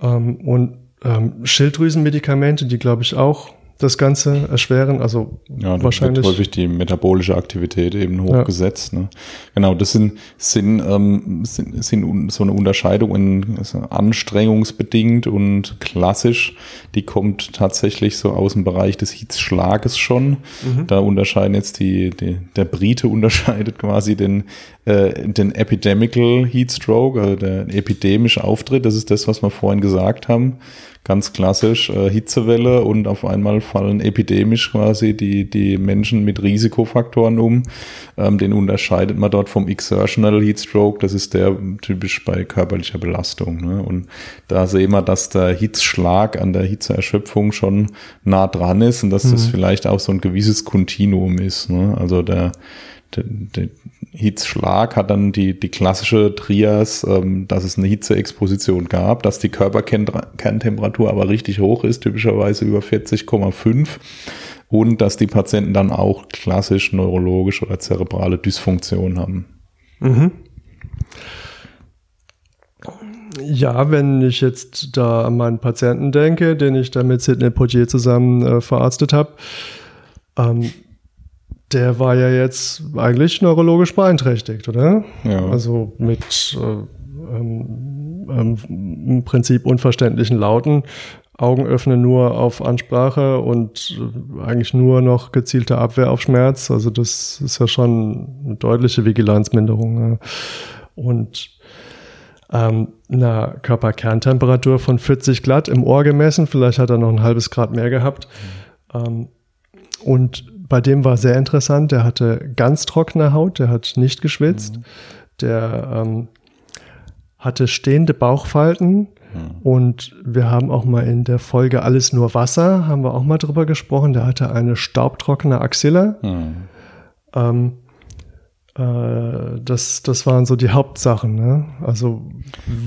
Speaker 1: Ähm, und ähm, Schilddrüsenmedikamente, die glaube ich auch das Ganze erschweren. Also
Speaker 2: ja, wahrscheinlich wird häufig die metabolische Aktivität eben hochgesetzt. Ja. Ne? Genau, das sind, sind, ähm, sind, sind so eine Unterscheidung in also anstrengungsbedingt und klassisch. Die kommt tatsächlich so aus dem Bereich des Hitzschlages schon. Mhm. Da unterscheiden jetzt die, die, der Brite [LAUGHS] unterscheidet quasi den, äh, den Epidemical Heatstroke, also der epidemische Auftritt. Das ist das, was wir vorhin gesagt haben ganz klassisch äh, Hitzewelle und auf einmal fallen epidemisch quasi die, die Menschen mit Risikofaktoren um. Ähm, den unterscheidet man dort vom Exertional Heatstroke, das ist der typisch bei körperlicher Belastung. Ne? Und da sehen wir, dass der Hitzschlag an der Hitzeerschöpfung schon nah dran ist und dass mhm. das vielleicht auch so ein gewisses Kontinuum ist. Ne? Also der der, der Hitzschlag hat dann die, die klassische Trias, ähm, dass es eine Hitzeexposition gab, dass die Körperkerntemperatur aber richtig hoch ist, typischerweise über 40,5 und dass die Patienten dann auch klassisch neurologische oder zerebrale Dysfunktion haben. Mhm.
Speaker 1: Ja, wenn ich jetzt da an meinen Patienten denke, den ich da mit Sidney Poitier zusammen äh, verarztet habe, ähm, der war ja jetzt eigentlich neurologisch beeinträchtigt, oder? Ja. Also mit äh, ähm, ähm, im Prinzip unverständlichen Lauten, Augen öffnen nur auf Ansprache und äh, eigentlich nur noch gezielte Abwehr auf Schmerz. Also das ist ja schon eine deutliche Vigilanzminderung. Ja. Und ähm, einer Körperkerntemperatur von 40 glatt im Ohr gemessen, vielleicht hat er noch ein halbes Grad mehr gehabt. Mhm. Ähm, und bei dem war sehr interessant, der hatte ganz trockene Haut, der hat nicht geschwitzt, mhm. der ähm, hatte stehende Bauchfalten mhm. und wir haben auch mal in der Folge Alles nur Wasser, haben wir auch mal drüber gesprochen, der hatte eine staubtrockene Axilla. Mhm. Ähm, äh, das, das waren so die Hauptsachen. Ne? Also,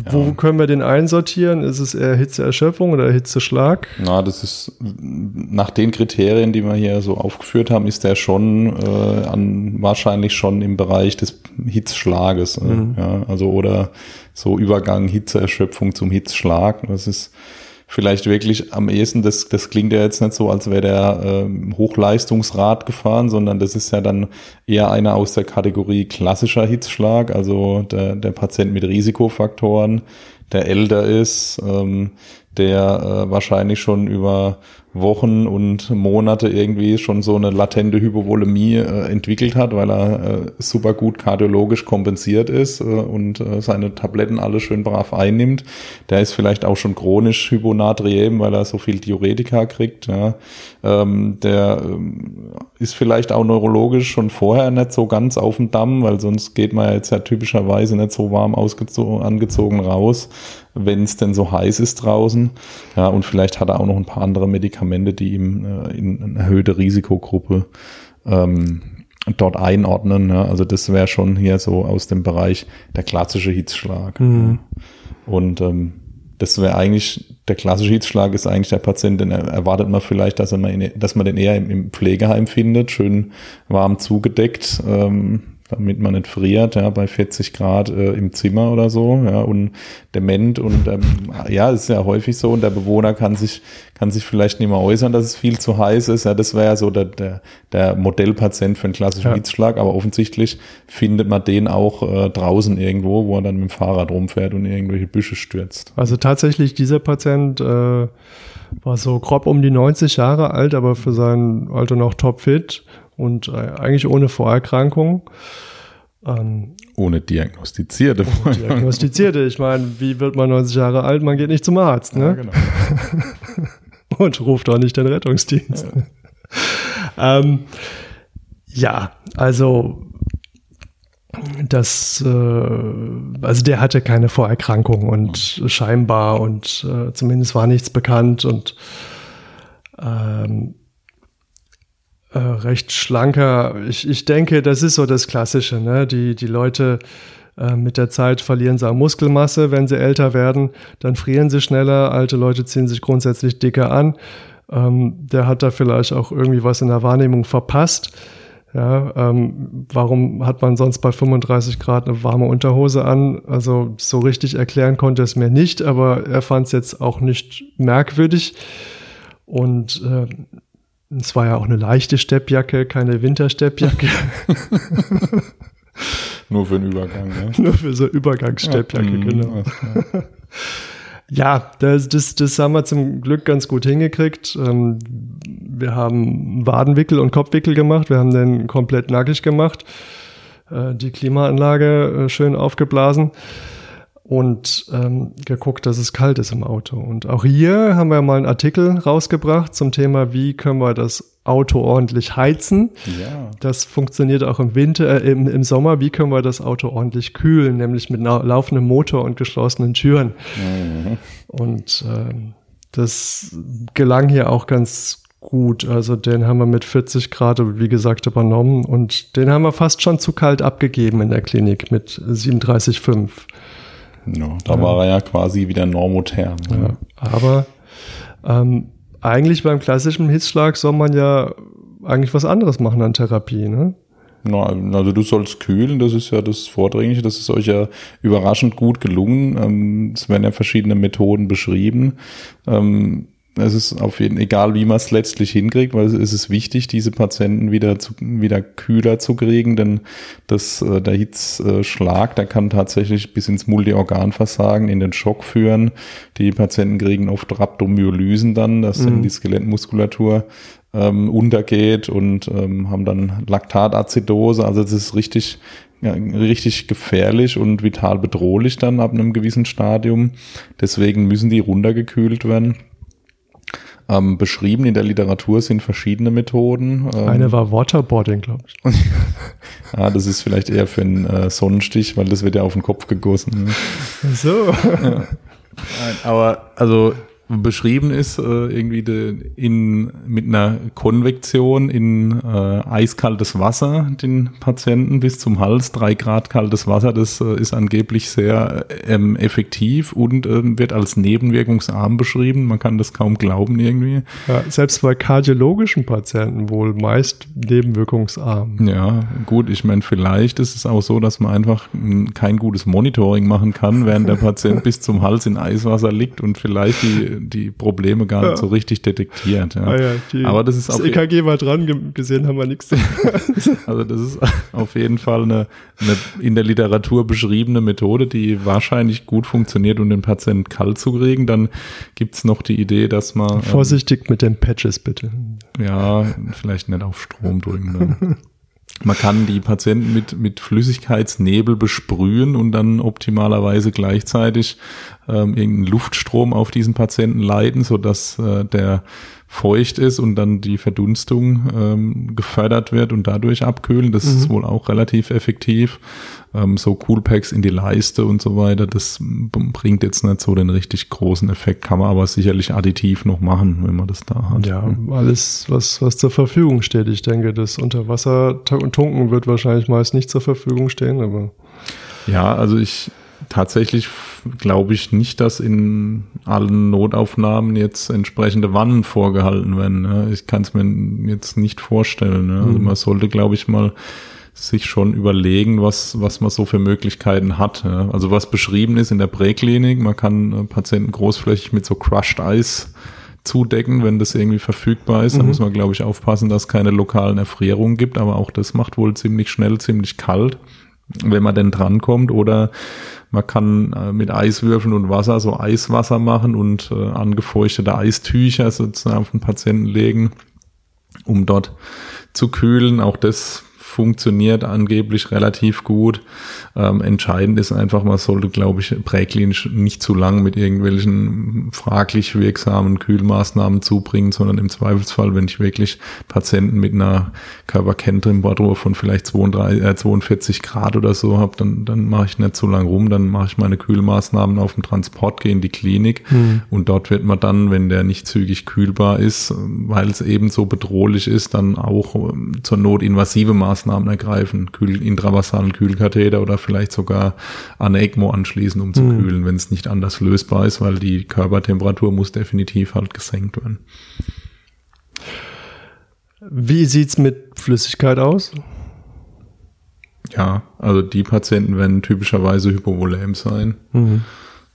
Speaker 1: wo ja. können wir den einsortieren? Ist es eher Hitzeerschöpfung oder Hitzeschlag?
Speaker 2: Na, das ist nach den Kriterien, die wir hier so aufgeführt haben, ist der schon äh, an, wahrscheinlich schon im Bereich des Hitzschlages. Äh, mhm. ja, also oder so Übergang Hitzeerschöpfung zum Hitzschlag. Das ist vielleicht wirklich am ehesten, das, das klingt ja jetzt nicht so, als wäre der ähm, Hochleistungsrad gefahren, sondern das ist ja dann eher einer aus der Kategorie klassischer Hitzschlag, also der, der Patient mit Risikofaktoren, der älter ist, ähm, der äh, wahrscheinlich schon über Wochen und Monate irgendwie schon so eine latente Hypovolemie äh, entwickelt hat, weil er äh, super gut kardiologisch kompensiert ist äh, und äh, seine Tabletten alle schön brav einnimmt. Der ist vielleicht auch schon chronisch hyponatriem, weil er so viel Diuretika kriegt. Ja. Ähm, der ähm, ist vielleicht auch neurologisch schon vorher nicht so ganz auf dem Damm, weil sonst geht man ja jetzt ja typischerweise nicht so warm angezogen raus, wenn es denn so heiß ist draußen. Ja, und vielleicht hat er auch noch ein paar andere Medikamente, die ihm äh, in eine erhöhte Risikogruppe ähm, dort einordnen. Ja. Also das wäre schon hier so aus dem Bereich der klassische Hitzschlag. Mhm. Und ähm, das wäre eigentlich, der klassische Hitzschlag ist eigentlich der Patient, den erwartet man vielleicht, dass, er mal dass man den eher im, im Pflegeheim findet, schön warm zugedeckt. Ähm, damit man nicht friert, ja, bei 40 Grad äh, im Zimmer oder so, ja, und dement und ähm, ja, ist ja häufig so und der Bewohner kann sich, kann sich vielleicht nicht mehr äußern, dass es viel zu heiß ist, ja, das wäre ja so der, der, der Modellpatient für einen klassischen ja. Hitzschlag, aber offensichtlich findet man den auch äh, draußen irgendwo, wo er dann mit dem Fahrrad rumfährt und irgendwelche Büsche stürzt.
Speaker 1: Also tatsächlich, dieser Patient äh, war so grob um die 90 Jahre alt, aber für sein Alter noch topfit und äh, eigentlich ohne Vorerkrankung.
Speaker 2: Ähm, ohne diagnostizierte
Speaker 1: ohne Diagnostizierte. Ich meine, wie wird man 90 Jahre alt? Man geht nicht zum Arzt, ne? Ja, genau. [LAUGHS] und ruft auch nicht den Rettungsdienst. Ja, ähm, ja also das, äh, also der hatte keine Vorerkrankung und scheinbar und äh, zumindest war nichts bekannt und ähm, äh, recht schlanker. Ich, ich denke, das ist so das Klassische. Ne? Die, die Leute äh, mit der Zeit verlieren sie an Muskelmasse, wenn sie älter werden. Dann frieren sie schneller. Alte Leute ziehen sich grundsätzlich dicker an. Ähm, der hat da vielleicht auch irgendwie was in der Wahrnehmung verpasst. Ja, ähm, warum hat man sonst bei 35 Grad eine warme Unterhose an? Also so richtig erklären konnte es mir nicht, aber er fand es jetzt auch nicht merkwürdig. Und äh, es war ja auch eine leichte Steppjacke, keine Wintersteppjacke. [LAUGHS]
Speaker 2: Nur für den Übergang,
Speaker 1: ne? [LAUGHS] Nur für so Übergangssteppjacke, ja, genau. [LAUGHS] Ja, das, das, das haben wir zum Glück ganz gut hingekriegt. Ähm, wir haben Wadenwickel und Kopfwickel gemacht. Wir haben den komplett nackig gemacht. Äh, die Klimaanlage äh, schön aufgeblasen und ähm, geguckt, dass es kalt ist im Auto. Und auch hier haben wir mal einen Artikel rausgebracht zum Thema, wie können wir das Auto ordentlich heizen. Ja. Das funktioniert auch im Winter, äh, im, im Sommer. Wie können wir das Auto ordentlich kühlen, nämlich mit laufendem Motor und geschlossenen Türen. Mhm. Und ähm, das gelang hier auch ganz gut. Also den haben wir mit 40 Grad, wie gesagt, übernommen und den haben wir fast schon zu kalt abgegeben in der Klinik mit 37,5.
Speaker 2: Ja, da ja. war er ja quasi wieder normotherm.
Speaker 1: Ja. ja. Aber ähm, eigentlich beim klassischen Hitzschlag soll man ja eigentlich was anderes machen an Therapie, ne?
Speaker 2: Na, also du sollst kühlen, das ist ja das Vordringliche, das ist euch ja überraschend gut gelungen. Ähm, es werden ja verschiedene Methoden beschrieben. Ähm, es ist auf jeden egal, wie man es letztlich hinkriegt, weil es ist wichtig, diese Patienten wieder zu, wieder kühler zu kriegen, denn das, äh, der Hitzschlag, der kann tatsächlich bis ins Multiorganversagen in den Schock führen. Die Patienten kriegen oft Rhabdomyolysen dann, dass mhm. die Skelettmuskulatur ähm, untergeht und ähm, haben dann Laktatazidose. Also das ist richtig, ja, richtig gefährlich und vital bedrohlich dann ab einem gewissen Stadium. Deswegen müssen die runtergekühlt werden. Ähm, beschrieben in der Literatur sind verschiedene Methoden.
Speaker 1: Ähm, Eine war Waterboarding, glaube ich. [LAUGHS]
Speaker 2: ja, das ist vielleicht eher für einen äh, Sonnenstich, weil das wird ja auf den Kopf gegossen. Ne?
Speaker 1: So.
Speaker 2: Ja. Aber also beschrieben ist, äh, irgendwie de, in, mit einer Konvektion in äh, eiskaltes Wasser den Patienten bis zum Hals, drei Grad kaltes Wasser, das äh, ist angeblich sehr ähm, effektiv und ähm, wird als nebenwirkungsarm beschrieben. Man kann das kaum glauben irgendwie.
Speaker 1: Ja, selbst bei kardiologischen Patienten wohl meist nebenwirkungsarm.
Speaker 2: Ja, gut, ich meine, vielleicht ist es auch so, dass man einfach kein gutes Monitoring machen kann, während der Patient [LAUGHS] bis zum Hals in Eiswasser liegt und vielleicht die die Probleme gar nicht ja. so richtig detektiert. Ja. Ah ja,
Speaker 1: die, Aber das ist das EKG e war dran, gesehen haben wir nichts. [LAUGHS]
Speaker 2: also das ist auf jeden Fall eine, eine in der Literatur beschriebene Methode, die wahrscheinlich gut funktioniert, um den Patienten kalt zu kriegen. Dann gibt's noch die Idee, dass man...
Speaker 1: Vorsichtig ähm, mit den Patches bitte.
Speaker 2: Ja, vielleicht nicht auf Strom drücken. Dann. Man kann die Patienten mit, mit Flüssigkeitsnebel besprühen und dann optimalerweise gleichzeitig ähm, irgendeinen Luftstrom auf diesen Patienten leiten, sodass äh, der feucht ist und dann die Verdunstung ähm, gefördert wird und dadurch abkühlen. Das mhm. ist wohl auch relativ effektiv. Ähm, so Coolpacks in die Leiste und so weiter, das bringt jetzt nicht so den richtig großen Effekt, kann man aber sicherlich additiv noch machen, wenn man das da hat.
Speaker 1: Ja, alles, was, was zur Verfügung steht. Ich denke, das Unterwasser tunken wird wahrscheinlich meist nicht zur Verfügung stehen, aber.
Speaker 2: Ja, also ich tatsächlich glaube ich nicht, dass in allen Notaufnahmen jetzt entsprechende Wannen vorgehalten werden. Ne? Ich kann es mir jetzt nicht vorstellen. Ne? Also mhm. man sollte, glaube ich, mal sich schon überlegen, was, was man so für Möglichkeiten hat. Ja? Also was beschrieben ist in der Präklinik, man kann äh, Patienten großflächig mit so Crushed Ice zudecken, wenn das irgendwie verfügbar ist. Da mhm. muss man, glaube ich, aufpassen, dass es keine lokalen Erfrierungen gibt, aber auch das macht wohl ziemlich schnell, ziemlich kalt, wenn man denn drankommt. Oder man kann äh, mit Eiswürfeln und Wasser so Eiswasser machen und äh, angefeuchtete Eistücher sozusagen auf den Patienten legen, um dort zu kühlen. Auch das funktioniert angeblich relativ gut. Ähm, entscheidend ist einfach, man sollte, glaube ich, präklinisch nicht zu lang mit irgendwelchen fraglich wirksamen Kühlmaßnahmen zubringen, sondern im Zweifelsfall, wenn ich wirklich Patienten mit einer Körperkenntemperatur von vielleicht 32, äh, 42 Grad oder so habe, dann, dann mache ich nicht zu lang rum, dann mache ich meine Kühlmaßnahmen auf dem Transport, gehe in die Klinik mhm. und dort wird man dann, wenn der nicht zügig kühlbar ist, weil es eben so bedrohlich ist, dann auch ähm, zur Not invasive Maßnahmen ergreifen, Kühl, intravasalen Kühlkatheter oder vielleicht sogar an ECMO anschließen, um zu mhm. kühlen, wenn es nicht anders lösbar ist, weil die Körpertemperatur muss definitiv halt gesenkt werden.
Speaker 1: Wie sieht's mit Flüssigkeit aus?
Speaker 2: Ja, also die Patienten werden typischerweise hypovolem sein. Mhm.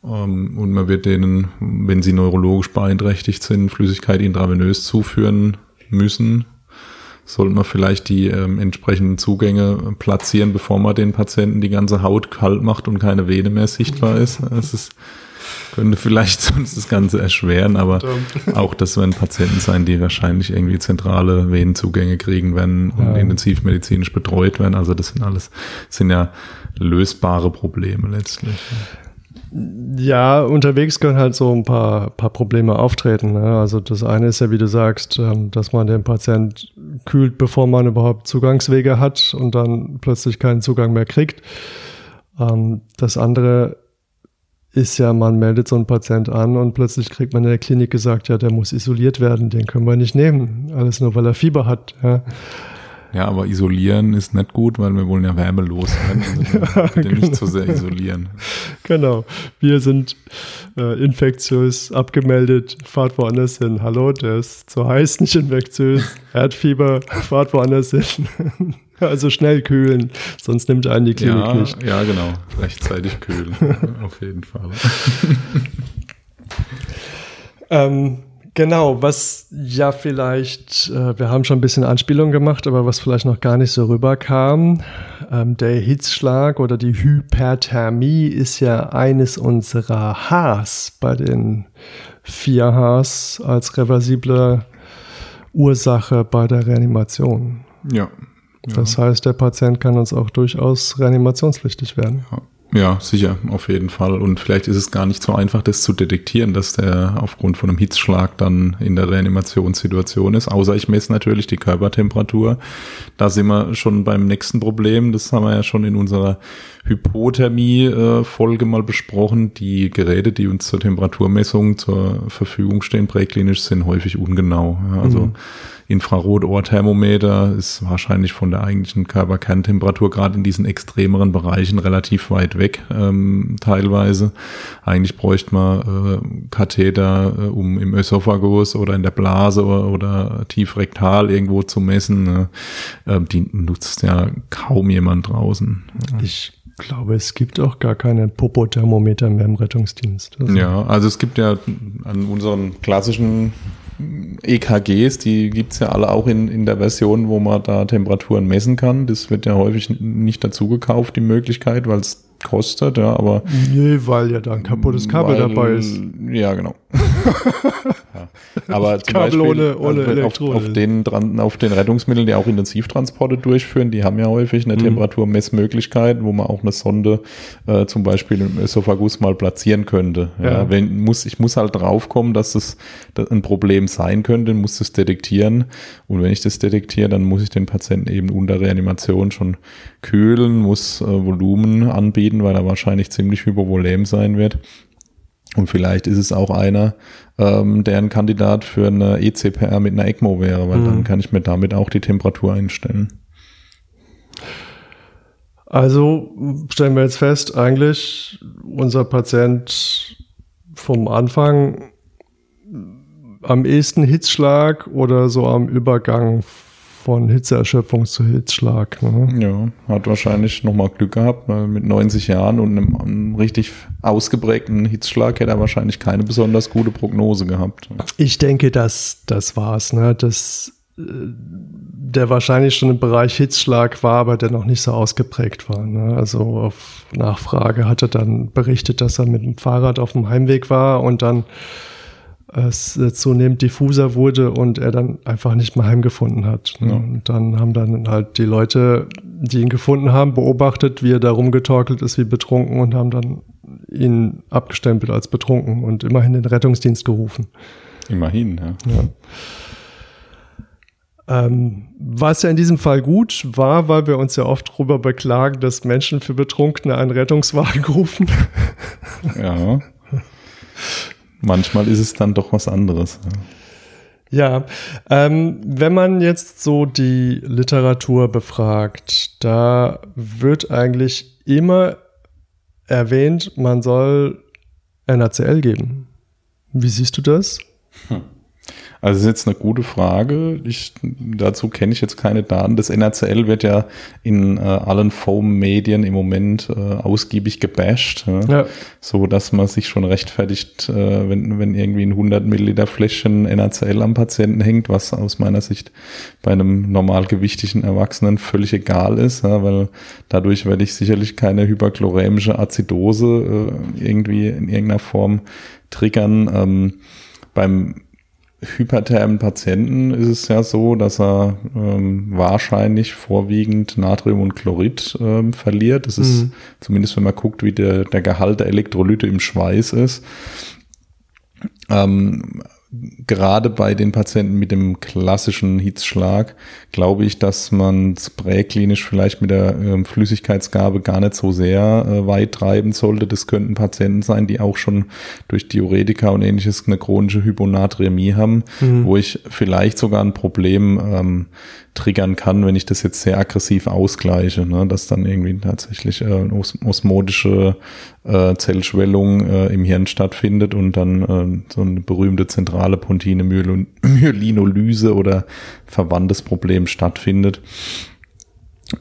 Speaker 2: Um, ähm, und man wird denen, wenn sie neurologisch beeinträchtigt sind, Flüssigkeit intravenös zuführen müssen sollte man vielleicht die ähm, entsprechenden Zugänge platzieren, bevor man den Patienten die ganze Haut kalt macht und keine Vene mehr sichtbar ist. Das ist, könnte vielleicht [LAUGHS] sonst das Ganze erschweren, aber auch das werden Patienten sein, die wahrscheinlich irgendwie zentrale Venenzugänge kriegen werden und ja. intensivmedizinisch betreut werden. Also das sind alles, sind ja lösbare Probleme letztlich.
Speaker 1: Ja, unterwegs können halt so ein paar, paar Probleme auftreten. Ne? Also das eine ist ja, wie du sagst, ähm, dass man den Patient kühlt, bevor man überhaupt Zugangswege hat und dann plötzlich keinen Zugang mehr kriegt. Ähm, das andere ist ja, man meldet so einen Patient an und plötzlich kriegt man in der Klinik gesagt, ja, der muss isoliert werden, den können wir nicht nehmen. Alles nur, weil er Fieber hat. Ja.
Speaker 2: Ja, aber isolieren ist nicht gut, weil wir wollen ja Wärme loswerden. [LAUGHS] Also ja, genau. nicht zu sehr isolieren.
Speaker 1: Genau. Wir sind äh, infektiös abgemeldet, fahrt woanders hin. Hallo, der ist zu heiß, nicht infektiös. Erdfieber, fahrt woanders hin. [LAUGHS] also schnell kühlen, sonst nimmt einen die Klinik
Speaker 2: ja,
Speaker 1: nicht.
Speaker 2: Ja, genau. Rechtzeitig kühlen. [LAUGHS] Auf jeden Fall.
Speaker 1: ähm, Genau, was ja vielleicht, äh, wir haben schon ein bisschen Anspielung gemacht, aber was vielleicht noch gar nicht so rüberkam, ähm, der Hitzschlag oder die Hyperthermie ist ja eines unserer Hs bei den vier Hs als reversible Ursache bei der Reanimation.
Speaker 2: Ja.
Speaker 1: ja. Das heißt, der Patient kann uns auch durchaus reanimationspflichtig werden.
Speaker 2: Ja. Ja, sicher, auf jeden Fall. Und vielleicht ist es gar nicht so einfach, das zu detektieren, dass der aufgrund von einem Hitzschlag dann in der Reanimationssituation ist. Außer ich messe natürlich die Körpertemperatur. Da sind wir schon beim nächsten Problem. Das haben wir ja schon in unserer Hypothermie-Folge mal besprochen. Die Geräte, die uns zur Temperaturmessung zur Verfügung stehen, präklinisch, sind häufig ungenau. also mhm. Infrarotohrthermometer ist wahrscheinlich von der eigentlichen Körperkerntemperatur gerade in diesen extremeren Bereichen relativ weit weg ähm, teilweise. Eigentlich bräuchte man äh, Katheter, äh, um im Ösophagus oder in der Blase oder, oder tief rektal irgendwo zu messen. Ne? Ähm, die nutzt ja kaum jemand draußen.
Speaker 1: Ich glaube, es gibt auch gar keine Popothermometer mehr im Rettungsdienst.
Speaker 2: Also ja, also es gibt ja an unseren klassischen EKGs, die gibt's ja alle auch in, in der Version, wo man da Temperaturen messen kann. Das wird ja häufig nicht dazu gekauft, die Möglichkeit, weil es kostet, ja, aber.
Speaker 1: Nee, weil ja da ein kaputtes Kabel weil, dabei ist.
Speaker 2: Ja, genau. Ja. Aber zum
Speaker 1: Kabel Beispiel ohne, ohne
Speaker 2: also auf, auf, den, auf den Rettungsmitteln, die auch Intensivtransporte durchführen, die haben ja häufig eine mhm. Temperaturmessmöglichkeit, wo man auch eine Sonde äh, zum Beispiel im Ösophagus mal platzieren könnte. Ja. ja. wenn, muss, ich muss halt draufkommen, dass es das ein Problem sein könnte, muss das detektieren. Und wenn ich das detektiere, dann muss ich den Patienten eben unter Reanimation schon kühlen, muss äh, Volumen anbieten, weil er wahrscheinlich ziemlich hypovolem sein wird. Und vielleicht ist es auch einer, ähm, der ein Kandidat für eine ECPR mit einer ECMO wäre, weil mhm. dann kann ich mir damit auch die Temperatur einstellen.
Speaker 1: Also stellen wir jetzt fest, eigentlich unser Patient vom Anfang am ehesten Hitzschlag oder so am Übergang von Hitzeerschöpfung zu Hitzschlag.
Speaker 2: Ne? Ja, hat wahrscheinlich nochmal Glück gehabt. Weil mit 90 Jahren und einem, einem, richtig ausgeprägten Hitzschlag hätte er wahrscheinlich keine besonders gute Prognose gehabt.
Speaker 1: Ich denke, dass das war's. Ne? Das, äh, der wahrscheinlich schon im Bereich Hitzschlag war, aber der noch nicht so ausgeprägt war. Ne? Also auf Nachfrage hat er dann berichtet, dass er mit dem Fahrrad auf dem Heimweg war und dann es zunehmend diffuser wurde und er dann einfach nicht mehr heimgefunden hat. Ne? Ja. Und dann haben dann halt die Leute, die ihn gefunden haben, beobachtet, wie er da rumgetorkelt ist wie betrunken und haben dann ihn abgestempelt als betrunken und immerhin den Rettungsdienst gerufen.
Speaker 2: Immerhin, ja. ja.
Speaker 1: Ähm, was ja in diesem Fall gut war, weil wir uns ja oft darüber beklagen, dass Menschen für Betrunkene einen Rettungswagen [LAUGHS] rufen.
Speaker 2: Ja. Manchmal ist es dann doch was anderes.
Speaker 1: Ja, ähm, wenn man jetzt so die Literatur befragt, da wird eigentlich immer erwähnt, man soll NaCl geben. Wie siehst du das? Hm.
Speaker 2: Also das ist jetzt eine gute Frage. Ich, dazu kenne ich jetzt keine Daten. Das NRCL wird ja in äh, allen Foam-Medien im Moment äh, ausgiebig gebasht, ja? so dass man sich schon rechtfertigt, äh, wenn, wenn irgendwie ein 100 Milliliter Fläschchen NRCL am Patienten hängt, was aus meiner Sicht bei einem normalgewichtigen Erwachsenen völlig egal ist, ja? weil dadurch werde ich sicherlich keine hyperchlorämische Azidose äh, irgendwie in irgendeiner Form triggern. Ähm, beim hyperthermen Patienten ist es ja so, dass er ähm, wahrscheinlich vorwiegend Natrium und Chlorid ähm, verliert. Das ist mhm. zumindest, wenn man guckt, wie der, der Gehalt der Elektrolyte im Schweiß ist. Ähm, gerade bei den Patienten mit dem klassischen Hitzschlag glaube ich, dass man es präklinisch vielleicht mit der äh, Flüssigkeitsgabe gar nicht so sehr äh, weit treiben sollte. Das könnten Patienten sein, die auch schon durch Diuretika und ähnliches eine chronische Hyponatremie haben, mhm. wo ich vielleicht sogar ein Problem ähm, triggern kann, wenn ich das jetzt sehr aggressiv ausgleiche, ne? dass dann irgendwie tatsächlich äh, osmotische äh, Zellschwellung äh, im Hirn stattfindet und dann äh, so eine berühmte zentrale Pontine Myelinolyse oder verwandtes Problem stattfindet.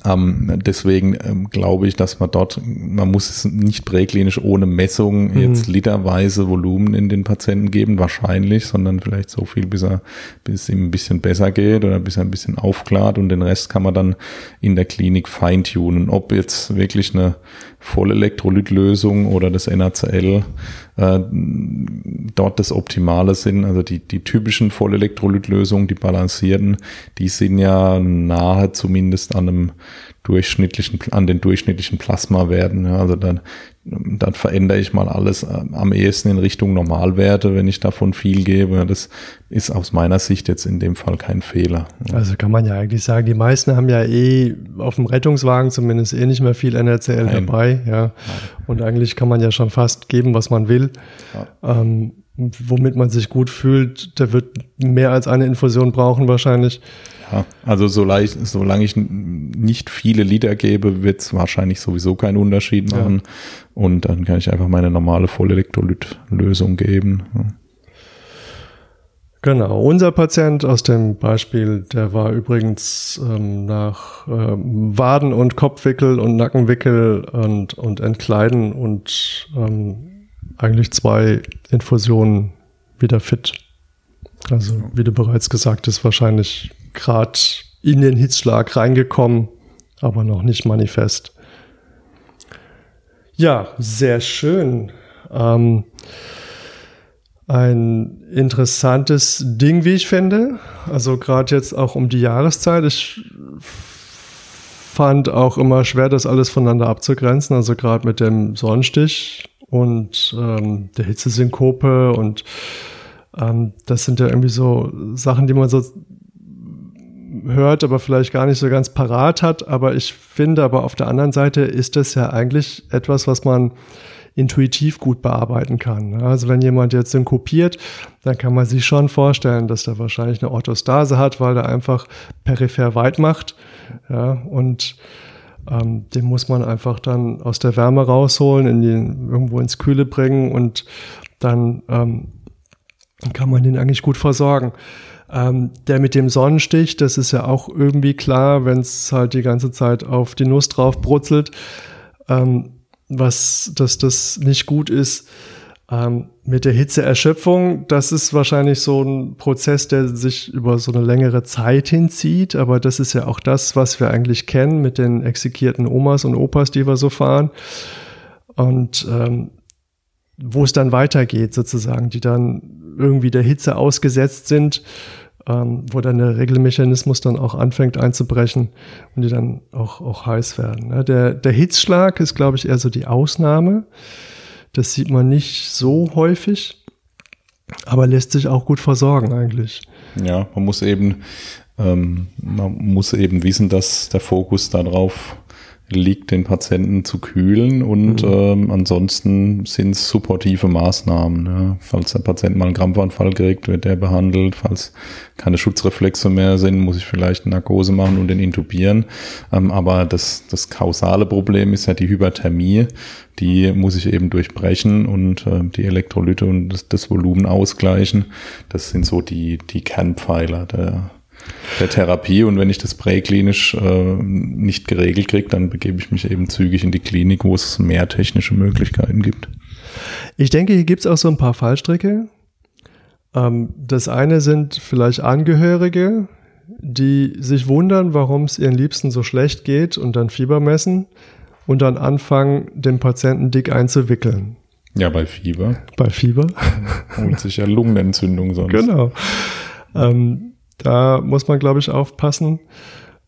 Speaker 2: Ähm, deswegen ähm, glaube ich, dass man dort, man muss es nicht präklinisch ohne Messung mhm. jetzt literweise Volumen in den Patienten geben, wahrscheinlich, sondern vielleicht so viel, bis er, bis es ihm ein bisschen besser geht oder bis er ein bisschen aufklart und den Rest kann man dann in der Klinik feintunen. Ob jetzt wirklich eine Vollelektrolytlösung oder das NaCl äh, dort das Optimale sind. Also die, die typischen Vollelektrolytlösungen, die balancierten, die sind ja nahe zumindest an einem durchschnittlichen, an den durchschnittlichen Plasmawerten. Ja, also dann, dann verändere ich mal alles äh, am ehesten in Richtung Normalwerte, wenn ich davon viel gebe. Das ist aus meiner Sicht jetzt in dem Fall kein Fehler.
Speaker 1: Also kann man ja eigentlich sagen, die meisten haben ja eh auf dem Rettungswagen zumindest eh nicht mehr viel NRCL Nein. dabei. Ja. Nein. Und eigentlich kann man ja schon fast geben, was man will. Ja. Ähm, womit man sich gut fühlt, der wird mehr als eine Infusion brauchen wahrscheinlich.
Speaker 2: Ja, also solange ich, solange ich nicht viele Liter gebe, wird es wahrscheinlich sowieso keinen Unterschied machen. Ja. Und dann kann ich einfach meine normale Vollelektrolyt-Lösung geben. Ja.
Speaker 1: Genau, unser Patient aus dem Beispiel, der war übrigens ähm, nach ähm, Waden- und Kopfwickel und Nackenwickel und, und Entkleiden und ähm, eigentlich zwei Infusionen wieder fit. Also, wie du bereits gesagt hast, wahrscheinlich gerade in den Hitzschlag reingekommen, aber noch nicht manifest. Ja, sehr schön. Ähm, ein interessantes Ding, wie ich finde. Also gerade jetzt auch um die Jahreszeit. Ich fand auch immer schwer, das alles voneinander abzugrenzen. Also gerade mit dem Sonnenstich und ähm, der Hitzesynkope und ähm, das sind ja irgendwie so Sachen, die man so hört, aber vielleicht gar nicht so ganz parat hat. Aber ich finde, aber auf der anderen Seite ist das ja eigentlich etwas, was man intuitiv gut bearbeiten kann. Also wenn jemand jetzt synkopiert, dann kann man sich schon vorstellen, dass der wahrscheinlich eine Orthostase hat, weil er einfach peripher weit macht. Ja, und Ähm, den muss man einfach dann aus der Wärme rausholen, in die, irgendwo ins Kühle bringen und dann ähm, kann man den eigentlich gut versorgen. Ähm, der mit dem Sonnenstich, das ist ja auch irgendwie klar, wenn es halt die ganze Zeit auf die Nuss drauf brutzelt, ähm, was, dass das nicht gut ist. Ähm, mit der Hitzeerschöpfung, das ist wahrscheinlich so ein Prozess, der sich über so eine längere Zeit hinzieht, aber das ist ja auch das, was wir eigentlich kennen mit den exekierten Omas und Opas, die wir so fahren. Und ähm, wo es dann weitergeht, sozusagen, die dann irgendwie der Hitze ausgesetzt sind, ähm, wo dann der Regelmechanismus dann auch anfängt einzubrechen und die dann auch, auch heiß werden. Ne? Der, der Hitzschlag ist, glaube ich, eher so die Ausnahme. Das sieht man nicht so häufig, aber lässt sich auch gut versorgen eigentlich.
Speaker 2: Ja, man muss eben, ähm, man muss eben wissen, dass der Fokus darauf liegt, den Patienten zu kühlen und mhm. ähm, ansonsten sind es supportive Maßnahmen. Ja. Falls der Patient mal einen Krampfanfall kriegt, wird der behandelt. Falls keine Schutzreflexe mehr sind, muss ich vielleicht eine Narkose machen und den intubieren. Ähm, aber das, das kausale Problem ist ja die Hyperthermie. Die muss ich eben durchbrechen und äh, die Elektrolyte und das, das Volumen ausgleichen. Das sind so die, die Kernpfeiler der der Therapie und wenn ich das präklinisch äh, nicht geregelt kriege, dann begebe ich mich eben zügig in die Klinik, wo es mehr technische Möglichkeiten gibt.
Speaker 1: Ich denke, hier gibt es auch so ein paar Fallstricke. Ähm, das eine sind vielleicht Angehörige, die sich wundern, warum es ihren Liebsten so schlecht geht und dann Fieber messen und dann anfangen, den Patienten dick einzuwickeln.
Speaker 2: Ja, bei Fieber.
Speaker 1: Bei Fieber.
Speaker 2: Holt sich ja Lungenentzündung sonst. [LAUGHS]
Speaker 1: Genau. Ähm, da muss man, glaube ich, aufpassen.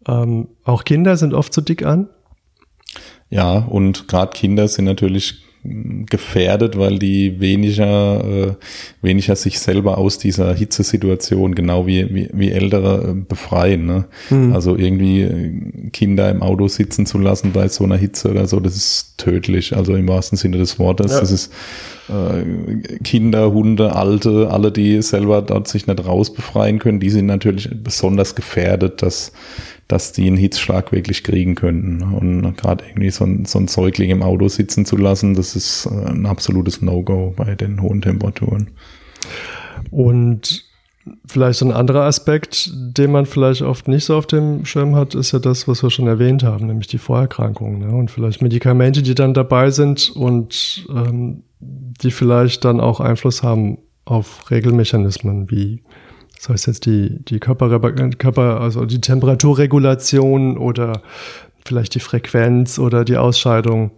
Speaker 1: Ähm, auch Kinder sind oft zu dick an.
Speaker 2: Ja, und gerade Kinder sind natürlich gefährdet, weil die weniger, äh, weniger sich selber aus dieser Hitzesituation genau wie, wie, wie Ältere äh, befreien. Ne? Mhm. Also irgendwie äh, Kinder im Auto sitzen zu lassen bei so einer Hitze oder so, das ist tödlich. Also im wahrsten Sinne des Wortes. Ja. Das ist äh, Kinder, Hunde, Alte, alle, die selber dort sich nicht raus befreien können, die sind natürlich besonders gefährdet, dass, dass die einen Hitzschlag wirklich kriegen könnten. Und gerade irgendwie so ein, so ein Säugling im Auto sitzen zu lassen, das ist äh, ein absolutes No-Go bei den hohen Temperaturen.
Speaker 1: Und Vielleicht so ein anderer Aspekt, den man vielleicht oft nicht so auf dem Schirm hat, ist ja das, was wir schon erwähnt haben, nämlich die Vorerkrankungen ne? und vielleicht Medikamente, die dann dabei sind und ähm, die vielleicht dann auch Einfluss haben auf Regelmechanismen wie das heißt jetzt die, die Körper, Körper, also die Temperaturregulation oder vielleicht die Frequenz oder die Ausscheidung.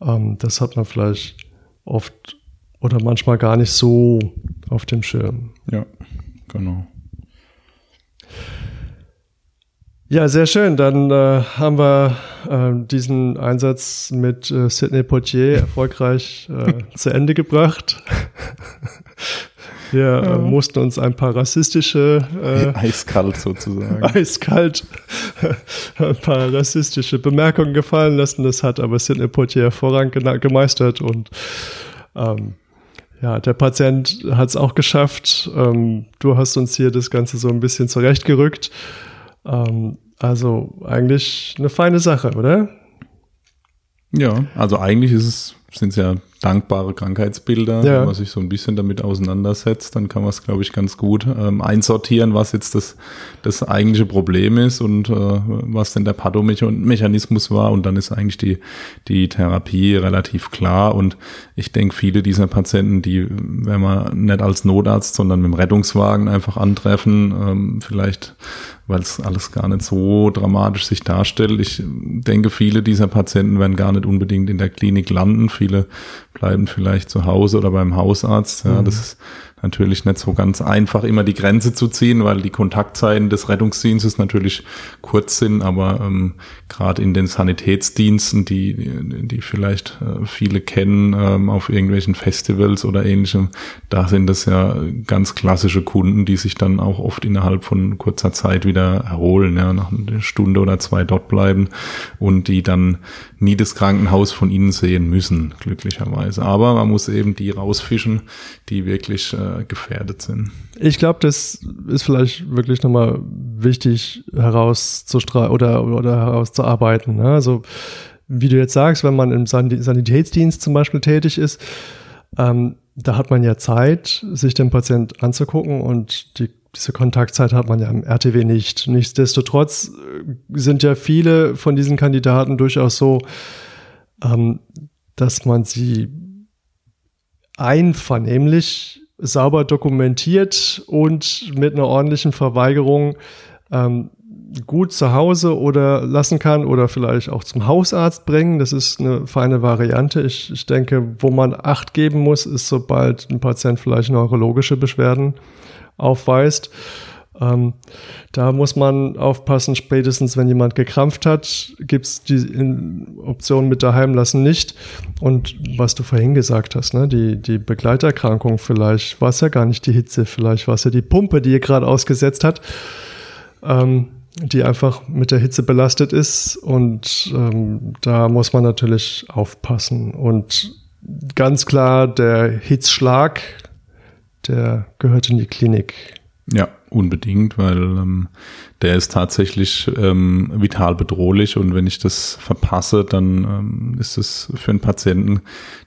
Speaker 1: Ähm, das hat man vielleicht oft oder manchmal gar nicht so auf dem Schirm.
Speaker 2: Ja, genau.
Speaker 1: Ja, sehr schön. Dann äh, haben wir äh, diesen Einsatz mit äh, Sidney Poitier erfolgreich äh, zu Ende gebracht. wir äh, ja. mussten uns ein paar rassistische
Speaker 2: äh, eiskalt sozusagen
Speaker 1: eiskalt [LAUGHS] ein paar rassistische Bemerkungen gefallen lassen. Das hat aber Sidney Poitier hervorragend gemeistert und ähm, ja, der Patient hat es auch geschafft. Ähm, du hast uns hier das Ganze so ein bisschen zurechtgerückt. Ähm, also eigentlich eine feine Sache, oder?
Speaker 2: Ja, also eigentlich ist es, sind es ja dankbare Krankheitsbilder, ja. wenn man sich so ein bisschen damit auseinandersetzt, dann kann man es, glaube ich, ganz gut ähm, einsortieren, was jetzt das, das eigentliche Problem ist und äh, was denn der Pathomechanismus war. Und dann ist eigentlich die, die Therapie relativ klar. Und ich denke, viele dieser Patienten, die, wenn man nicht als Notarzt, sondern mit dem Rettungswagen einfach antreffen, ähm, vielleicht weil es alles gar nicht so dramatisch sich darstellt. Ich denke, viele dieser Patienten werden gar nicht unbedingt in der Klinik landen. Viele bleiben vielleicht zu Hause oder beim Hausarzt. Ja, mhm. das ist natürlich nicht so ganz einfach, immer die Grenze zu ziehen, weil die Kontaktzeiten des Rettungsdienstes natürlich kurz sind, aber ähm, gerade in den Sanitätsdiensten, die, die vielleicht äh, viele kennen, ähm, auf irgendwelchen Festivals oder ähnlichem, da sind das ja ganz klassische Kunden, die sich dann auch oft innerhalb von kurzer Zeit wieder erholen, ja, nach einer Stunde oder zwei dort bleiben und die dann nie das Krankenhaus von ihnen sehen müssen, glücklicherweise. Aber man muss eben die rausfischen, die wirklich äh, äh, gefährdet sind.
Speaker 1: Ich glaube, das ist vielleicht wirklich nochmal wichtig herauszustreichen oder, oder herauszuarbeiten. Ne? Also, wie du jetzt sagst, wenn man im Sanitätsdienst zum Beispiel tätig ist, ähm, da hat man ja Zeit, sich den Patient anzugucken und die, diese Kontaktzeit hat man ja im RTW nicht. Nichtsdestotrotz äh, sind ja viele von diesen Kandidaten durchaus so, ähm, dass man sie einvernehmlich sauber dokumentiert und mit einer ordentlichen Verweigerung ähm, gut zu Hause oder lassen kann oder vielleicht auch zum Hausarzt bringen. Das ist eine feine Variante. Ich, ich denke, wo man Acht geben muss, ist, sobald ein Patient vielleicht neurologische Beschwerden aufweist. Ähm, da muss man aufpassen, spätestens wenn jemand gekrampft hat, gibt es die Option mit daheim lassen nicht. Und was du vorhin gesagt hast, ne, die, die Begleiterkrankung, vielleicht war es ja gar nicht die Hitze, vielleicht war es ja die Pumpe, die ihr gerade ausgesetzt hat. Ähm, die einfach mit der Hitze belastet ist. Und ähm, da muss man natürlich aufpassen. Und ganz klar, der Hitzschlag, der gehört in die Klinik.
Speaker 2: Ja, unbedingt, weil ähm, der ist tatsächlich ähm, vital bedrohlich und wenn ich das verpasse, dann ähm, ist es für einen Patienten,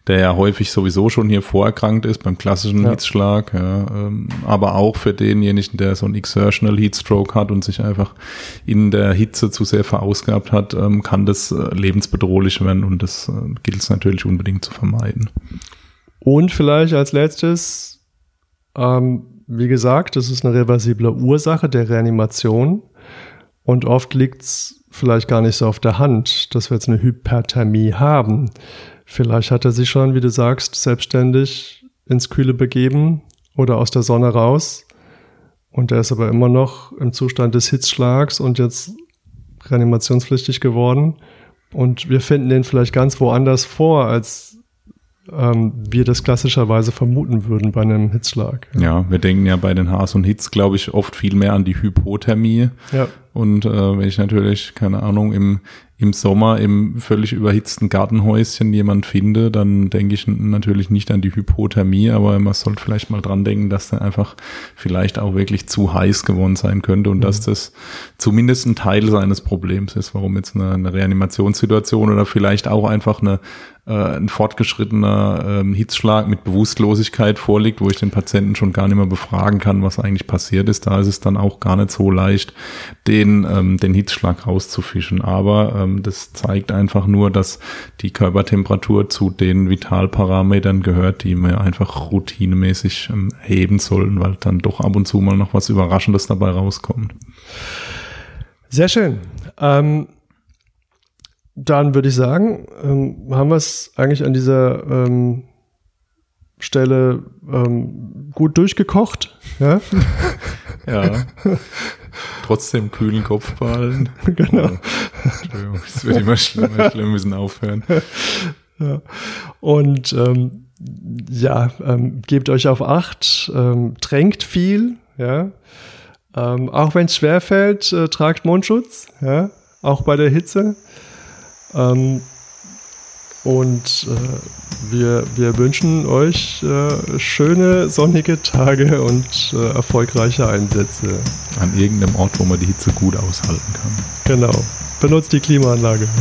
Speaker 2: der ja häufig sowieso schon hier vorerkrankt ist beim klassischen ja. Hitzschlag, ja, ähm, aber auch für denjenigen, der so ein Exertional Heatstroke hat und sich einfach in der Hitze zu sehr verausgabt hat, ähm, kann das äh, lebensbedrohlich werden und das äh, gilt es natürlich unbedingt zu vermeiden.
Speaker 1: Und vielleicht als letztes ähm, wie gesagt, das ist eine reversible Ursache der Reanimation. Und oft liegt es vielleicht gar nicht so auf der Hand, dass wir jetzt eine Hyperthermie haben. Vielleicht hat er sich schon, wie du sagst, selbstständig ins Kühle begeben oder aus der Sonne raus. Und er ist aber immer noch im Zustand des Hitzschlags und jetzt reanimationspflichtig geworden. Und wir finden den vielleicht ganz woanders vor, als ähm, wir das klassischerweise vermuten würden bei einem Hitzschlag.
Speaker 2: Ja. wir denken ja bei den Haas und Hitz, glaube ich, oft viel mehr an die Hypothermie. Ja. Und äh, wenn ich natürlich, keine Ahnung, im, im Sommer im völlig überhitzten Gartenhäuschen jemand finde, dann denke ich natürlich nicht an die Hypothermie, aber man sollte vielleicht mal dran denken, dass der einfach vielleicht auch wirklich zu heiß geworden sein könnte und mhm. dass das zumindest ein Teil seines Problems ist, warum jetzt eine, eine Reanimationssituation oder vielleicht auch einfach eine äh, ein fortgeschrittener ähm, Hitzschlag mit Bewusstlosigkeit vorliegt, wo ich den Patienten schon gar nicht mehr befragen kann, was eigentlich passiert ist. Da ist es dann auch gar nicht so leicht, den, ähm, den Hitzschlag rauszufischen. Aber ähm, das zeigt einfach nur, dass die Körpertemperatur zu den Vitalparametern gehört, die wir einfach routinemäßig ähm, erheben sollten, weil dann doch ab und zu mal noch was Überraschendes dabei rauskommt.
Speaker 1: Sehr schön. Ähm dann würde ich sagen, ähm, haben wir es eigentlich an dieser ähm, Stelle ähm, gut durchgekocht. Ja. [LAUGHS]
Speaker 2: ja. Trotzdem kühlen Kopf behalten. [LAUGHS] Genau. Entschuldigung, es wird immer schlimmer, schlimm, wir müssen aufhören. [LAUGHS]
Speaker 1: Ja. Und ähm, ja, ähm, gebt euch auf Acht, ähm, tränkt viel, ja. Ähm, auch wenn es schwerfällt, äh, tragt Mundschutz, ja, auch bei der Hitze. Ähm, und äh, wir, wir wünschen euch äh, schöne sonnige Tage und äh, erfolgreiche Einsätze.
Speaker 2: An irgendeinem Ort, wo man die Hitze gut aushalten kann.
Speaker 1: Genau. Benutzt die Klimaanlage. [LAUGHS]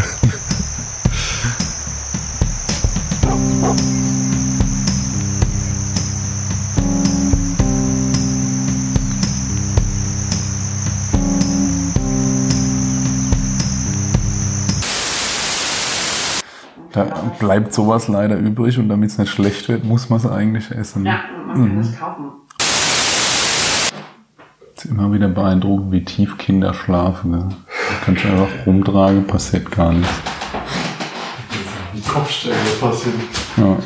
Speaker 2: Da bleibt sowas leider übrig und damit es nicht schlecht wird, muss man es eigentlich essen.
Speaker 3: Ja, man kann mhm. es kaufen.
Speaker 2: Es ist immer wieder beeindruckend, wie tief Kinder schlafen. Ne? Da kannst du einfach rumtragen, passiert gar nichts.
Speaker 1: Die Kopfstelle passiert.
Speaker 2: Ja.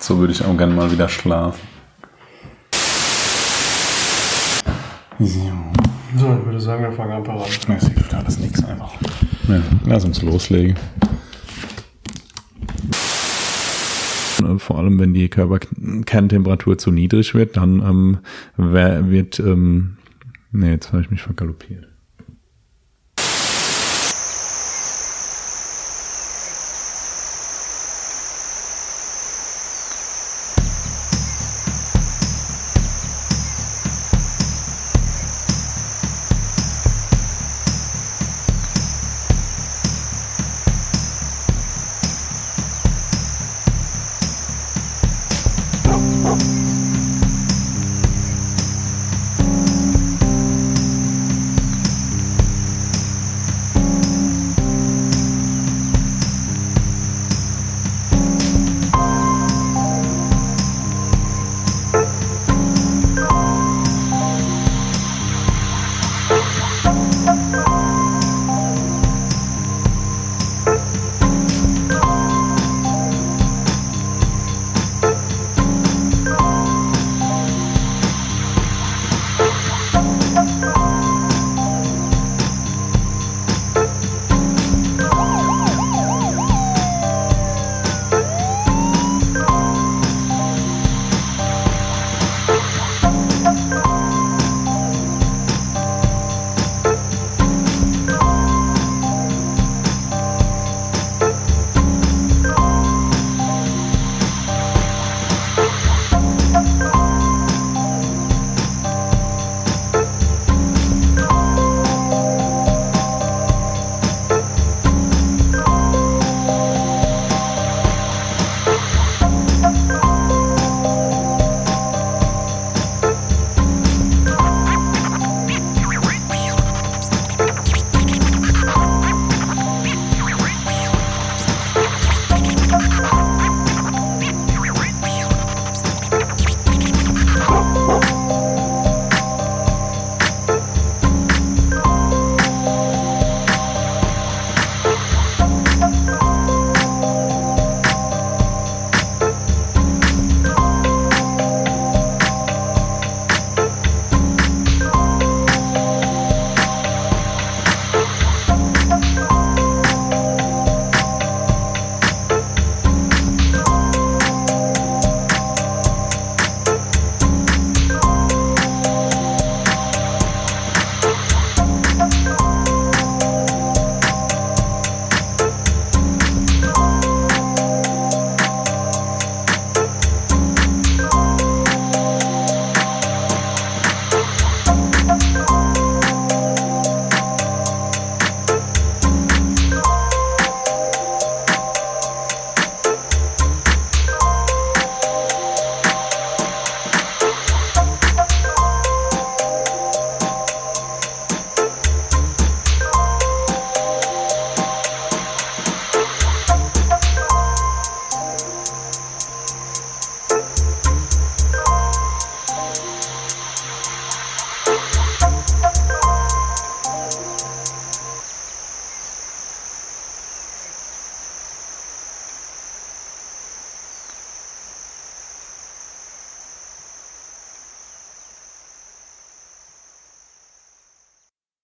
Speaker 2: So würde ich auch gerne mal wieder schlafen.
Speaker 1: So. So, ich würde sagen, wir fangen einfach an.
Speaker 2: Es hilft alles nichts einfach. Ja, lass uns loslegen. Vor allem, wenn die Körperkerntemperatur zu niedrig wird, dann ähm, wird, ähm, nee, jetzt habe ich mich vergaloppiert.